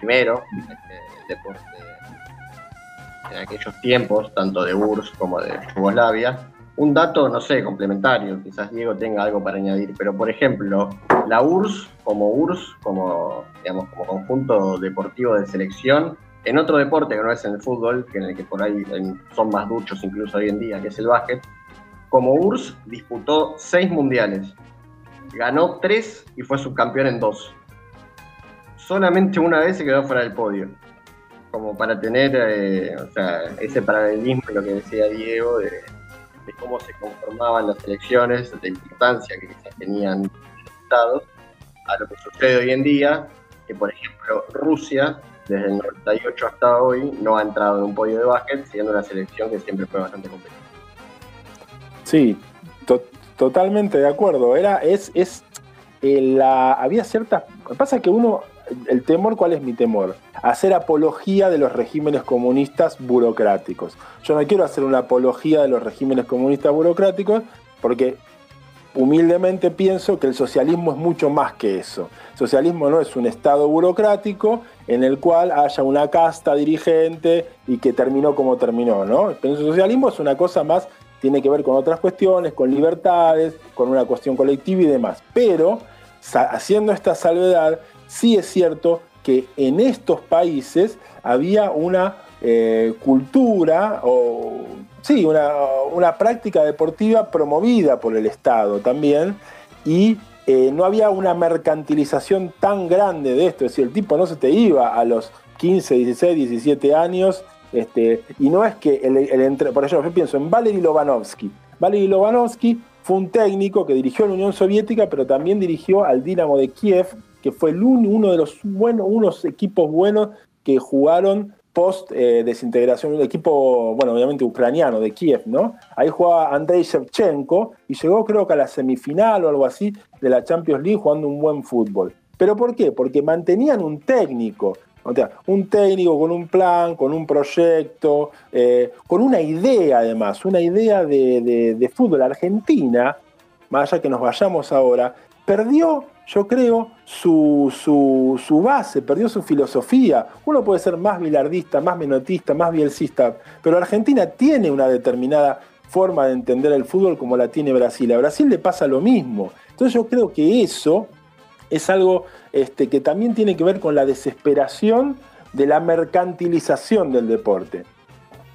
Speaker 4: primero, este, el deporte en aquellos tiempos, tanto de URSS como de Yugoslavia. Un dato, no sé, complementario, quizás Diego tenga algo para añadir, pero por ejemplo, la URSS como URSS, como, digamos, como conjunto deportivo de selección, en otro deporte que no es en el fútbol, que en el que por ahí son más duchos incluso hoy en día, que es el básquet, como URSS disputó seis mundiales, ganó tres y fue subcampeón en dos. Solamente una vez se quedó fuera del podio como para tener eh, ese paralelismo, lo que decía Diego, de, de cómo se conformaban las elecciones, de importancia que tenían los estados, a lo que sucede hoy en día, que por ejemplo Rusia, desde el 98 hasta hoy, no ha entrado en un podio de básquet, siendo una selección que siempre fue bastante competitiva.
Speaker 8: Sí, totalmente de acuerdo. Era, es, es eh, la, había ciertas. Pasa que uno, el temor, ¿cuál es mi temor? Hacer apología de los regímenes comunistas burocráticos. Yo no quiero hacer una apología de los regímenes comunistas burocráticos porque humildemente pienso que el socialismo es mucho más que eso. El socialismo no es un Estado burocrático en el cual haya una casta dirigente y que terminó como terminó, ¿no? el socialismo es una cosa más, tiene que ver con otras cuestiones, con libertades, con una cuestión colectiva y demás. Pero, haciendo esta salvedad, sí es cierto que en estos países había una eh, cultura o sí, una, práctica deportiva promovida por el Estado también y eh, no había una mercantilización tan grande de esto, es decir, el tipo no se te iba a los 15, 16, 17 años este, y no es que el, entre, por ejemplo, yo pienso en Valery Lobanovsky. Valery Lobanovsky fue un técnico que dirigió la Unión Soviética, pero también dirigió al Dinamo de Kiev, que fue uno de los buenos, unos equipos buenos que jugaron post eh, desintegración, un equipo, bueno, obviamente ucraniano de Kiev, ¿no? Ahí jugaba Andrei Shevchenko y llegó creo que a la semifinal o algo así de la Champions League jugando un buen fútbol. ¿Pero por qué? Porque mantenían un técnico, o sea, un técnico con un plan, con un proyecto, eh, con una idea además, una idea de, de fútbol. Argentina, más allá que nos vayamos ahora, perdió yo creo, su, su, base, perdió su filosofía. Uno puede ser más bilardista, más menotista, más bielcista, pero Argentina tiene una determinada forma de entender el fútbol como la tiene Brasil. A Brasil le pasa lo mismo. Entonces yo creo que eso es algo este, que también tiene que ver con la desesperación de la mercantilización del deporte.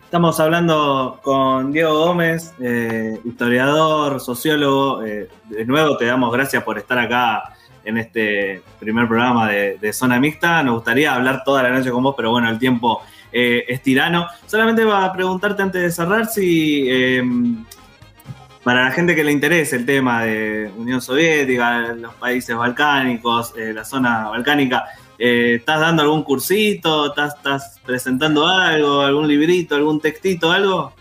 Speaker 2: Estamos hablando con Diego Gómez, eh, historiador, sociólogo. Eh, de nuevo te damos gracias por estar acá en este primer programa de, Zona Mixta. Nos gustaría hablar toda la noche con vos, pero bueno, el tiempo eh, es tirano. Solamente va a preguntarte antes de cerrar si em, para la gente que le interese el tema de Unión Soviética, los países balcánicos, eh, la zona balcánica, eh, ¿estás dando algún cursito? ¿Estás, ¿Estás presentando algo, algún librito, algún textito, algo?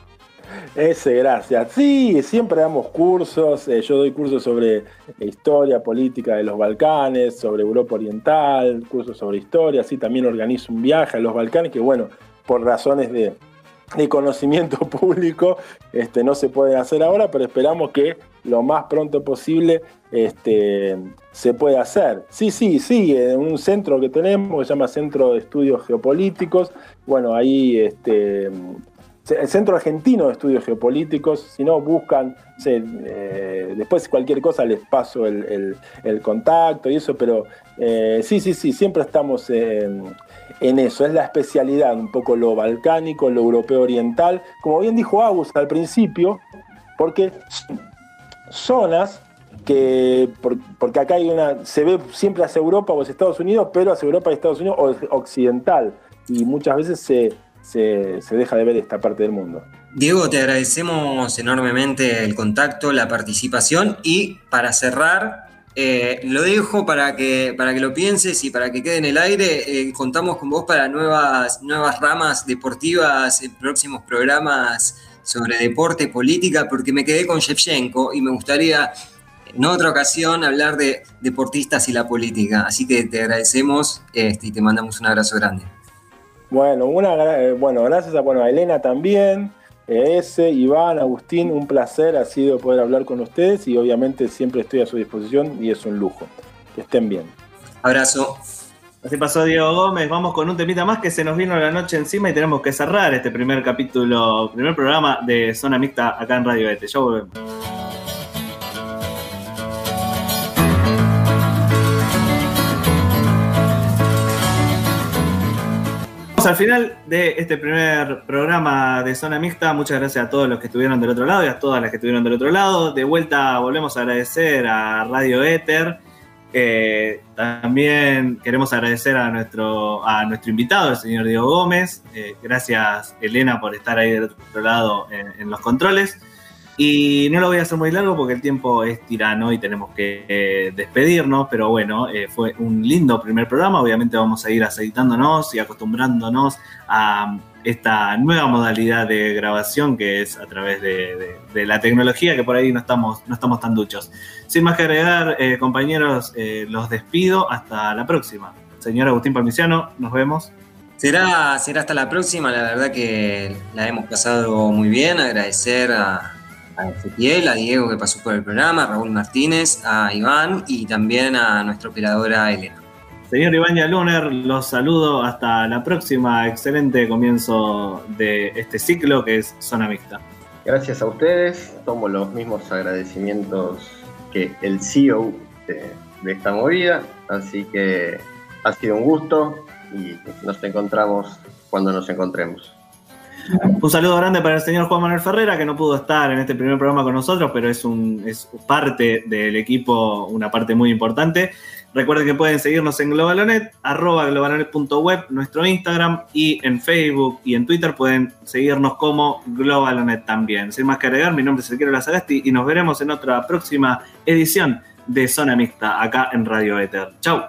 Speaker 8: Ese, gracias. Sí, siempre damos cursos. Eh, yo doy cursos sobre historia política de los Balcanes, sobre Europa Oriental, cursos sobre historia. Sí, también organizo un viaje a los Balcanes que, bueno, por razones de, conocimiento público este, no se puede hacer ahora, pero esperamos que lo más pronto posible este, se pueda hacer. Sí, sí, sí, en un centro que tenemos que se llama Centro de Estudios Geopolíticos. Bueno, ahí este, el Centro Argentino de Estudios Geopolíticos, si no buscan, eh, después cualquier cosa les paso el, contacto y eso, pero eh, sí, sí, sí, siempre estamos en, eso, es la especialidad, un poco lo balcánico, lo europeo oriental, como bien dijo Agus al principio, porque zonas que, porque acá hay una, se ve siempre hacia Europa o hacia Estados Unidos, pero hacia Europa y Estados Unidos occidental, y muchas veces se se, deja de ver esta parte del mundo.
Speaker 3: Diego, te agradecemos enormemente el contacto, la participación y para cerrar, eh, lo dejo para que, para que lo pienses y para que quede en el aire. Eh, contamos con vos para nuevas, nuevas ramas deportivas, en próximos programas sobre deporte, política, porque me quedé con Shevchenko y me gustaría en otra ocasión hablar de deportistas y la política. Así que te agradecemos este, y te mandamos un abrazo grande.
Speaker 8: Bueno, una, eh, bueno gracias a, bueno, a Elena también, eh, ese, Iván, Agustín, un placer ha sido poder hablar con ustedes y obviamente siempre estoy a su disposición y es un lujo. Que estén bien.
Speaker 3: Abrazo.
Speaker 2: Así pasó Diego Gómez, vamos con un temita más que se nos vino la noche encima y tenemos que cerrar este primer capítulo, primer programa de Zona Mixta acá en Radio ETE. Ya volvemos. Al final de este primer programa de Zona Mixta. Muchas gracias a todos los que estuvieron del otro lado y a todas las que estuvieron del otro lado. De vuelta volvemos a agradecer a Radio Éter. Eh, también queremos agradecer a nuestro, a nuestro invitado, el señor Diego Gómez. Eh, gracias, Elena, por estar ahí del otro lado en, los controles. Y no lo voy a hacer muy largo porque el tiempo es tirano y tenemos que eh, despedirnos, pero bueno, eh, fue un lindo primer programa. Obviamente vamos a ir aceitándonos y acostumbrándonos a esta nueva modalidad de grabación que es a través de, la tecnología, que por ahí no estamos, no estamos tan duchos. Sin más que agregar, eh, compañeros, los despido. Hasta la próxima. Señor Agustín Palmiciano, nos vemos.
Speaker 3: Será, será hasta la próxima, la verdad que la hemos pasado muy bien, agradecer a, a Ezequiel, a Diego que pasó por el programa, a Raúl Martínez, a Iván y también a nuestra operadora Elena.
Speaker 2: Señor Iván Yaluner, los saludo hasta la próxima. Excelente comienzo de este ciclo que es Zona Mixta.
Speaker 4: Gracias a ustedes. Tomo los mismos agradecimientos que el CEO de, de esta movida. Así que ha sido un gusto y nos encontramos cuando nos encontremos.
Speaker 2: Un saludo grande para el señor Juan Manuel Ferrera, que no pudo estar en este primer programa con nosotros, pero es, un, es parte del equipo, una parte muy importante. Recuerden que pueden seguirnos en Globalonet, arroba globalonet.web, nuestro Instagram, y en Facebook y en Twitter pueden seguirnos como Globalonet también. Sin más que agregar, mi nombre es Elquero Lazagasti y nos veremos en otra próxima edición de Zona Mixta acá en Radio Ether. Chau.